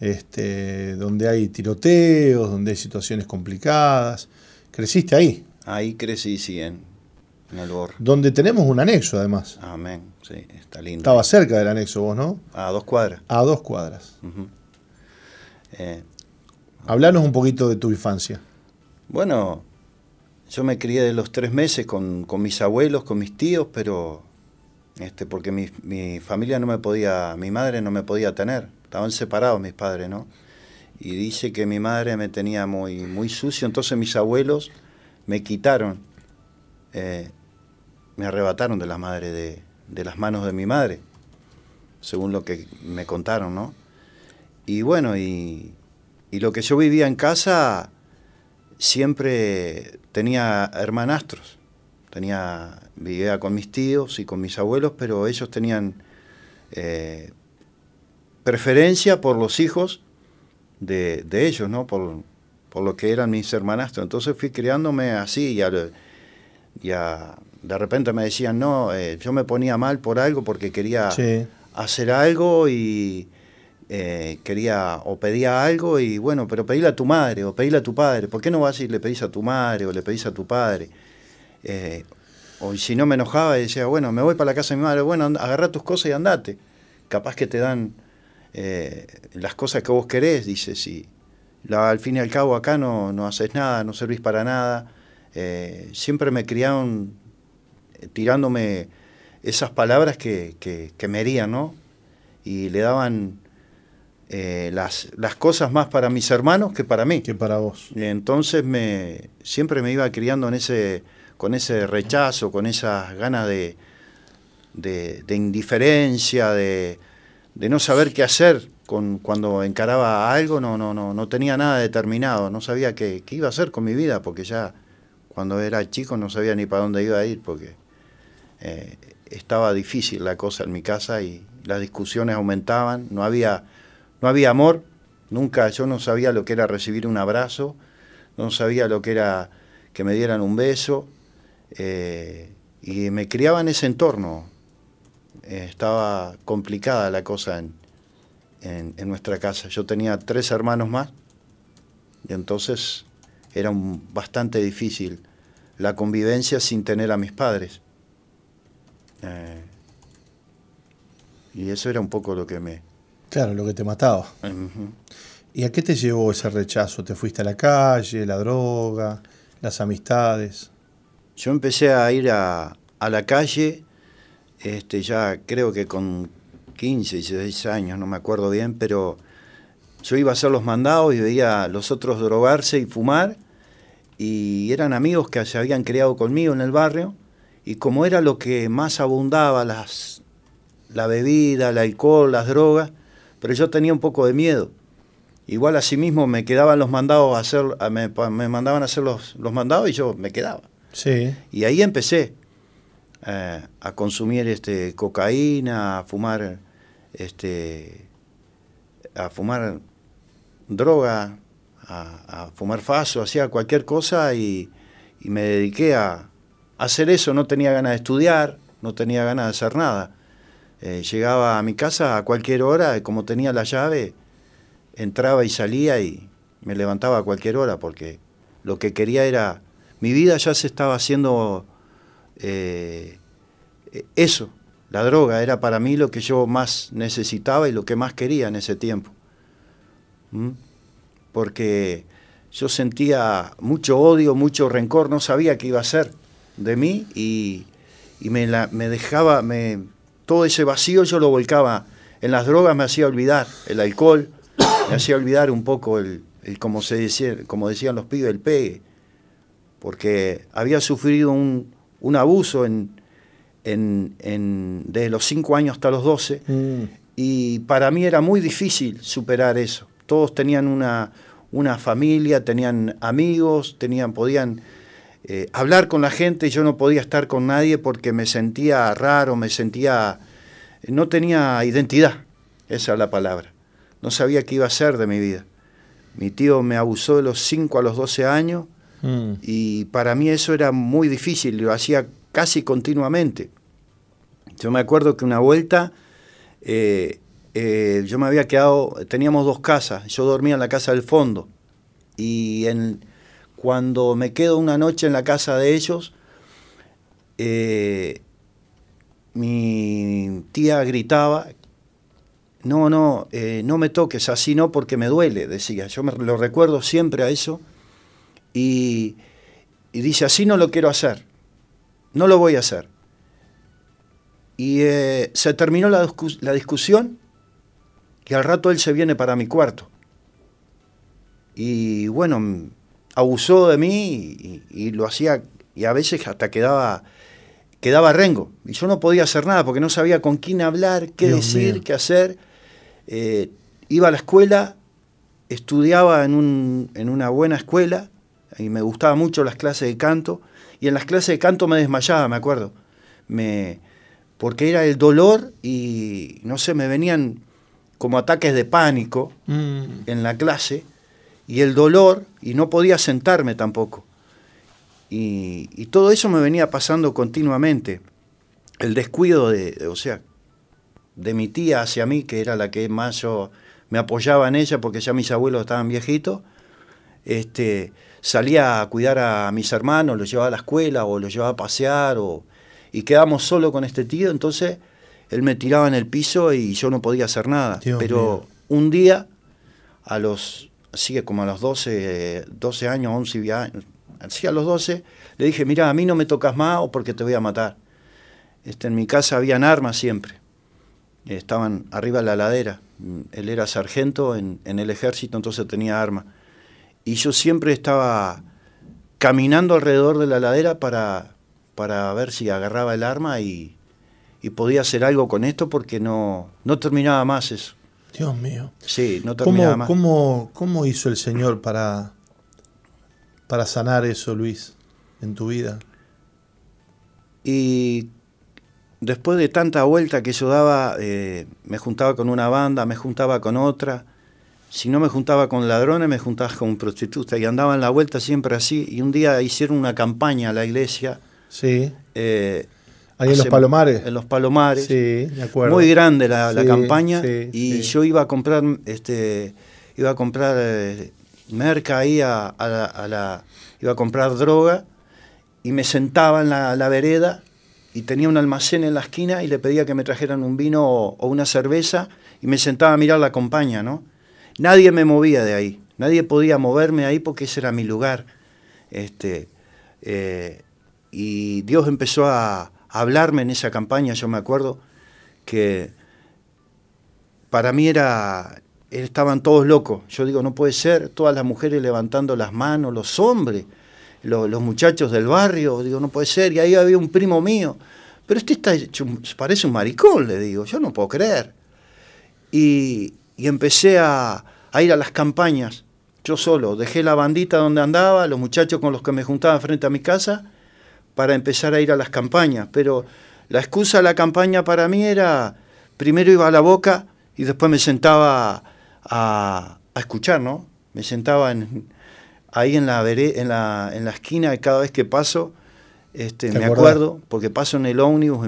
[SPEAKER 2] Este, donde hay tiroteos, donde hay situaciones complicadas. ¿Creciste ahí?
[SPEAKER 5] Ahí crecí, sí, en, el Borro.
[SPEAKER 2] Donde tenemos un anexo, además.
[SPEAKER 5] Amén, sí, está lindo.
[SPEAKER 2] Estaba cerca del anexo vos, ¿no?
[SPEAKER 5] A dos cuadras.
[SPEAKER 2] A dos cuadras. Eh, Hablanos un poquito de tu infancia.
[SPEAKER 5] Bueno, yo me crié de los tres meses con, mis abuelos, con mis tíos, pero este, porque mi, familia no me podía, mi madre no me podía tener, estaban separados mis padres, ¿no? Y dice que mi madre me tenía muy, muy sucio, entonces mis abuelos me quitaron, eh, me arrebataron de la madre, de, de las manos de mi madre, según lo que me contaron, ¿no? Y bueno, y, lo que yo vivía en casa siempre tenía hermanastros. Tenía, vivía con mis tíos y con mis abuelos, pero ellos tenían eh, preferencia por los hijos de, ellos, ¿no? Por, lo que eran mis hermanastros. Entonces fui criándome así y, de repente me decían, no, eh, yo me ponía mal por algo porque quería hacer algo y, eh, quería o pedía algo y bueno, pero pedíle a tu madre o pedíle a tu padre. ¿Por qué no vas y le pedís a tu madre o le pedís a tu padre? Eh, o si no me enojaba y decía, bueno, me voy para la casa de mi madre, bueno, agarra tus cosas y andate. Capaz que te dan eh, las cosas que vos querés, dices, y al fin y al cabo acá no, no haces nada, no servís para nada. siempre me criaron tirándome esas palabras que, que, que me herían, ¿no? Y le daban eh, las, las, cosas más para mis hermanos que para mí.
[SPEAKER 2] Que para vos.
[SPEAKER 5] Y entonces me, siempre me iba criando en ese, con ese rechazo, con esas ganas de, de, indiferencia, de, de, no saber qué hacer con, cuando encaraba algo, no, no, no, no tenía nada determinado, no sabía qué, qué iba a hacer con mi vida, porque ya cuando era chico no sabía ni para dónde iba a ir, porque eh, estaba difícil la cosa en mi casa y las discusiones aumentaban, no había no había amor, nunca yo no sabía lo que era recibir un abrazo, no sabía lo que era que me dieran un beso, eh, y me criaba en ese entorno. Eh, estaba complicada la cosa en, nuestra casa. Yo tenía tres hermanos más, y entonces era bastante difícil la convivencia sin tener a mis padres. Eh, Y eso era un poco lo que me...
[SPEAKER 2] Claro, lo que te mataba. ¿Y a qué te llevó ese rechazo? ¿Te fuiste a la calle, la droga, las amistades?
[SPEAKER 5] Yo empecé a ir a, a la calle, este, ya creo que con 15, 16 años, no me acuerdo bien, pero yo iba a hacer los mandados y veía a los otros drogarse y fumar, y eran amigos que se habían criado conmigo en el barrio, y como era lo que más abundaba, las, la bebida, el alcohol, las drogas, pero yo tenía un poco de miedo. Igual asimismo me quedaban los mandados a hacer, me, me mandaban a hacer los, los, mandados y yo me quedaba.
[SPEAKER 2] Sí.
[SPEAKER 5] Y ahí empecé eh, a consumir este, cocaína, a fumar, este, a fumar droga, a, fumar faso, hacía cualquier cosa y, me dediqué a, hacer eso. No tenía ganas de estudiar, no tenía ganas de hacer nada. Eh, llegaba a mi casa a cualquier hora, y como tenía la llave, entraba y salía y me levantaba a cualquier hora porque lo que quería era, mi vida ya se estaba haciendo eh, eso, la droga era para mí lo que yo más necesitaba y lo que más quería en ese tiempo. Porque yo sentía mucho odio, mucho rencor, no sabía qué iba a hacer de mí y, me, me, dejaba, me, todo ese vacío yo lo volcaba en las drogas, me hacía olvidar el alcohol, (coughs) me hacía olvidar un poco el, como, se decía, como decían los pibes, el pegue, porque había sufrido un, un abuso en, en, en, desde los 5 años hasta los 12 mm. y para mí era muy difícil superar eso. Todos tenían una, una familia, tenían amigos, tenían, podían eh, hablar con la gente yo no podía estar con nadie porque me sentía raro, me sentía... no tenía identidad, esa es la palabra. No sabía qué iba a hacer de mi vida. Mi tío me abusó de los 5 a los 12 años mm. y para mí eso era muy difícil, lo hacía casi continuamente. Yo me acuerdo que una vuelta eh, eh, yo me había quedado, teníamos dos casas, yo dormía en la casa del fondo y en, cuando me quedo una noche en la casa de ellos, eh, mi tía gritaba, no, no, no me toques así, no, porque me duele, decía. Yo me lo recuerdo siempre a eso. Y, y dice, así no lo quiero hacer no lo voy a hacer. Y eh, se terminó la, discusión y al rato él se viene para mi cuarto. Y bueno, abusó de mí y, lo hacía, y a veces hasta quedaba, quedaba rengo. Y yo no podía hacer nada porque no sabía con quién hablar, qué decir, qué hacer. Eh, iba a la escuela, estudiaba en, un, en una buena escuela y me gustaban mucho las clases de canto y en las clases de canto me desmayaba, me acuerdo. Me, porque era el dolor y, no sé, me venían como ataques de pánico mm. en la clase y el dolor y no podía sentarme tampoco. Y, todo eso me venía pasando continuamente. El descuido de, o sea, de mi tía hacia mí, que era la que más yo me apoyaba en ella porque ya mis abuelos estaban viejitos, este, salía a cuidar a mis hermanos, los llevaba a la escuela o los llevaba a pasear o, y quedamos solo con este tío, entonces él me tiraba en el piso y yo no podía hacer nada. Pero un día, a los, sigue como a los 12, 12 años, 11 años, así a los 12, le dije, mira, a mí no me tocas más o porque te voy a matar. Este, en mi casa habían armas siempre, estaban arriba de la ladera. Él era sargento en, el ejército, entonces tenía armas y yo siempre estaba caminando alrededor de la ladera para, para ver si agarraba el arma y, podía hacer algo con esto porque no, no terminaba más eso.
[SPEAKER 2] Dios mío.
[SPEAKER 5] Sí, no terminaba más.
[SPEAKER 2] ¿cómo, ¿Cómo hizo el Señor para, para sanar eso, Luis, en tu vida?
[SPEAKER 5] Y después de tanta vuelta que yo daba, eh, me juntaba con una banda, me juntaba con otra, si no me juntaba con ladrones, me juntaba con prostitutas y andaba en la vuelta siempre así. Y un día hicieron una campaña a la iglesia.
[SPEAKER 2] Sí.
[SPEAKER 5] Eh,
[SPEAKER 2] Ahí en los Palomares.
[SPEAKER 5] En los Palomares.
[SPEAKER 2] Sí, de acuerdo.
[SPEAKER 5] Muy grande la, campaña. y yo iba a comprar, este, iba a comprar eh, merca ahí a, la, iba a comprar droga y me sentaba en la, vereda y tenía un almacén en la esquina y le pedía que me trajeran un vino o, una cerveza y me sentaba a mirar la compañía, ¿no? Nadie me movía de ahí, nadie podía moverme ahí porque ese era mi lugar. Este, eh, y Dios empezó a, hablarme en esa campaña, yo me acuerdo que para mí era, estaban todos locos. Yo digo, no puede ser, todas las mujeres levantando las manos, los hombres, los, muchachos del barrio, digo, no puede ser. Y ahí había un primo mío, pero este está parece un maricón, le digo, yo no puedo creer. Y, empecé a, a, ir a las campañas, yo solo, dejé la bandita donde andaba, los muchachos con los que me juntaba frente a mi casa, para empezar a ir a las campañas. Pero la excusa de la campaña para mí era, primero iba a la boca y después me sentaba a, a escuchar, ¿no? Me sentaba en, ahí en la, en, la, en la esquina cada vez que paso, este, me acuerdo, porque paso en el ómnibus,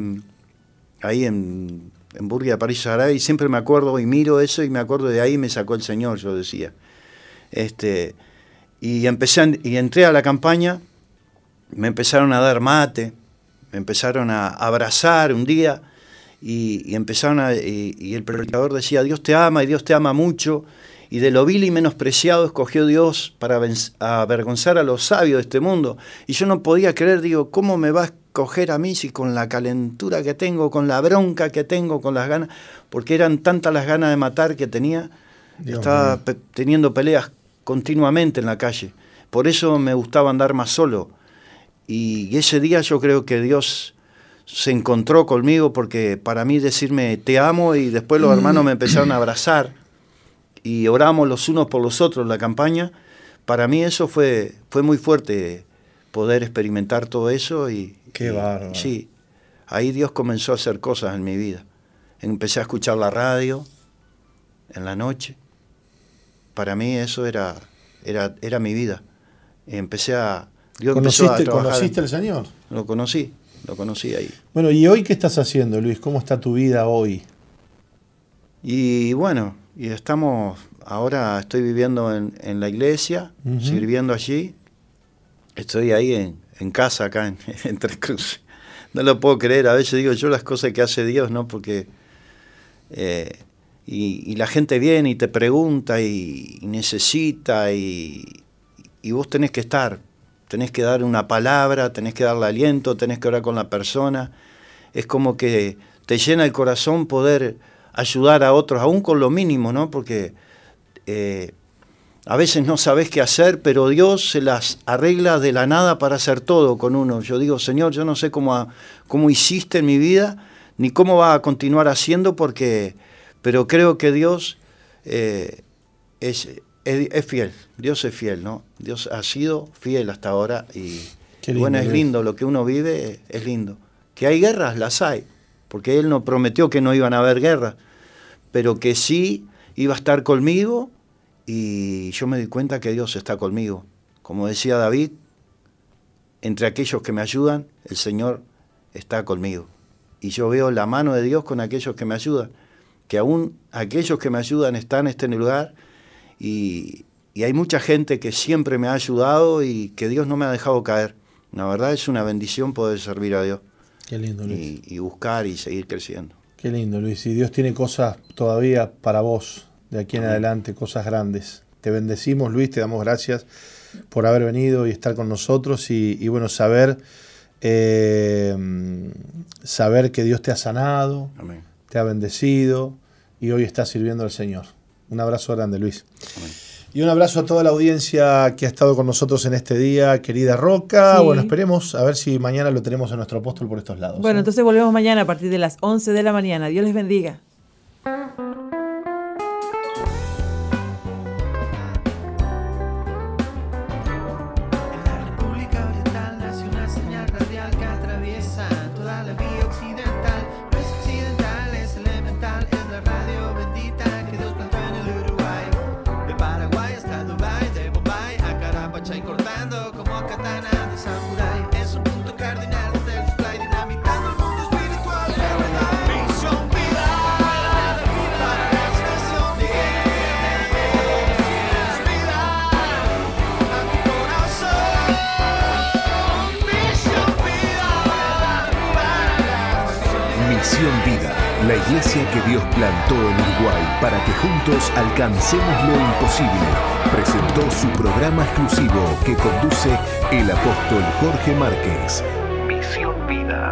[SPEAKER 5] ahí en, en Burguía, París, Saray, y siempre me acuerdo y miro eso y me acuerdo de ahí me sacó el Señor, yo decía. Este, y, empecé y entré a la campaña, me empezaron a dar mate, me empezaron a abrazar un día y, empezaron a, y, el predicador decía, Dios te ama y Dios te ama mucho y de lo vil y menospreciado escogió Dios para avergonzar a los sabios de este mundo. Y yo no podía creer, digo, ¿cómo me va a escoger a mí si con la calentura que tengo, con la bronca que tengo, con las ganas, porque eran tantas las ganas de matar que tenía, estaba teniendo peleas continuamente en la calle. Por eso me gustaba andar más solo. Y ese día yo creo que Dios se encontró conmigo porque para mí decirme te amo y después los hermanos me empezaron a abrazar y oramos los unos por los otros la campaña, para mí eso fue, fue muy fuerte poder experimentar todo eso y...
[SPEAKER 2] Qué bárbaro.
[SPEAKER 5] Sí, ahí Dios comenzó a hacer cosas en mi vida. Empecé a escuchar la radio en la noche. Para mí eso era, era, era mi vida. Empecé a...
[SPEAKER 2] ¿Conociste, ¿Conociste al Señor?
[SPEAKER 5] Lo conocí, lo conocí ahí.
[SPEAKER 2] Bueno, ¿y hoy qué estás haciendo, Luis? ¿Cómo está tu vida hoy?
[SPEAKER 5] Y bueno, y estamos, ahora estoy viviendo en, en la iglesia, sirviendo allí. Estoy ahí en, en casa, acá en, (laughs) en, Tres Cruces. No lo puedo creer, a veces digo yo las cosas que hace Dios, ¿no? Porque... Eh, y, la gente viene y te pregunta y, necesita y, y, vos tenés que estar, tenés que dar una palabra, tenés que darle aliento, tenés que orar con la persona. Es como que te llena el corazón poder ayudar a otros, aún con lo mínimo, ¿no? Porque eh, a veces no sabes qué hacer, pero Dios se las arregla de la nada para hacer todo con uno. Yo digo, Señor, yo no sé cómo, cómo hiciste en mi vida, ni cómo va a continuar haciendo, porque, pero creo que Dios eh, es, es, fiel, Dios es fiel, ¿no? Dios ha sido fiel hasta ahora y bueno, es lindo, lo que uno vive es lindo. Que hay guerras, las hay, porque Él no prometió que no iban a haber guerras, pero que sí iba a estar conmigo y yo me di cuenta que Dios está conmigo. Como decía David, entre aquellos que me ayudan, el Señor está conmigo. Y yo veo la mano de Dios con aquellos que me ayudan, que aún aquellos que me ayudan están en este lugar y, hay mucha gente que siempre me ha ayudado y que Dios no me ha dejado caer. La verdad es una bendición poder servir a Dios.
[SPEAKER 2] Qué lindo,
[SPEAKER 5] Luis. y buscar y seguir creciendo.
[SPEAKER 2] Qué lindo, Luis. Y Dios tiene cosas todavía para vos de aquí en adelante, cosas grandes. Te bendecimos, Luis, te damos gracias por haber venido y estar con nosotros y, bueno, saber, eh, saber que Dios te ha sanado, te ha bendecido y hoy estás sirviendo al Señor. Un abrazo grande, Luis. Y un abrazo a toda la audiencia que ha estado con nosotros en este día, querida Roca. Bueno, esperemos a ver si mañana lo tenemos a nuestro apóstol por estos lados.
[SPEAKER 3] Bueno, ¿eh? entonces volvemos mañana a partir de las 11 de la mañana. Dios les bendiga.
[SPEAKER 1] Juntos alcancemos lo imposible, presentó su programa exclusivo que conduce el apóstol Jorge Márquez. Misión Vida.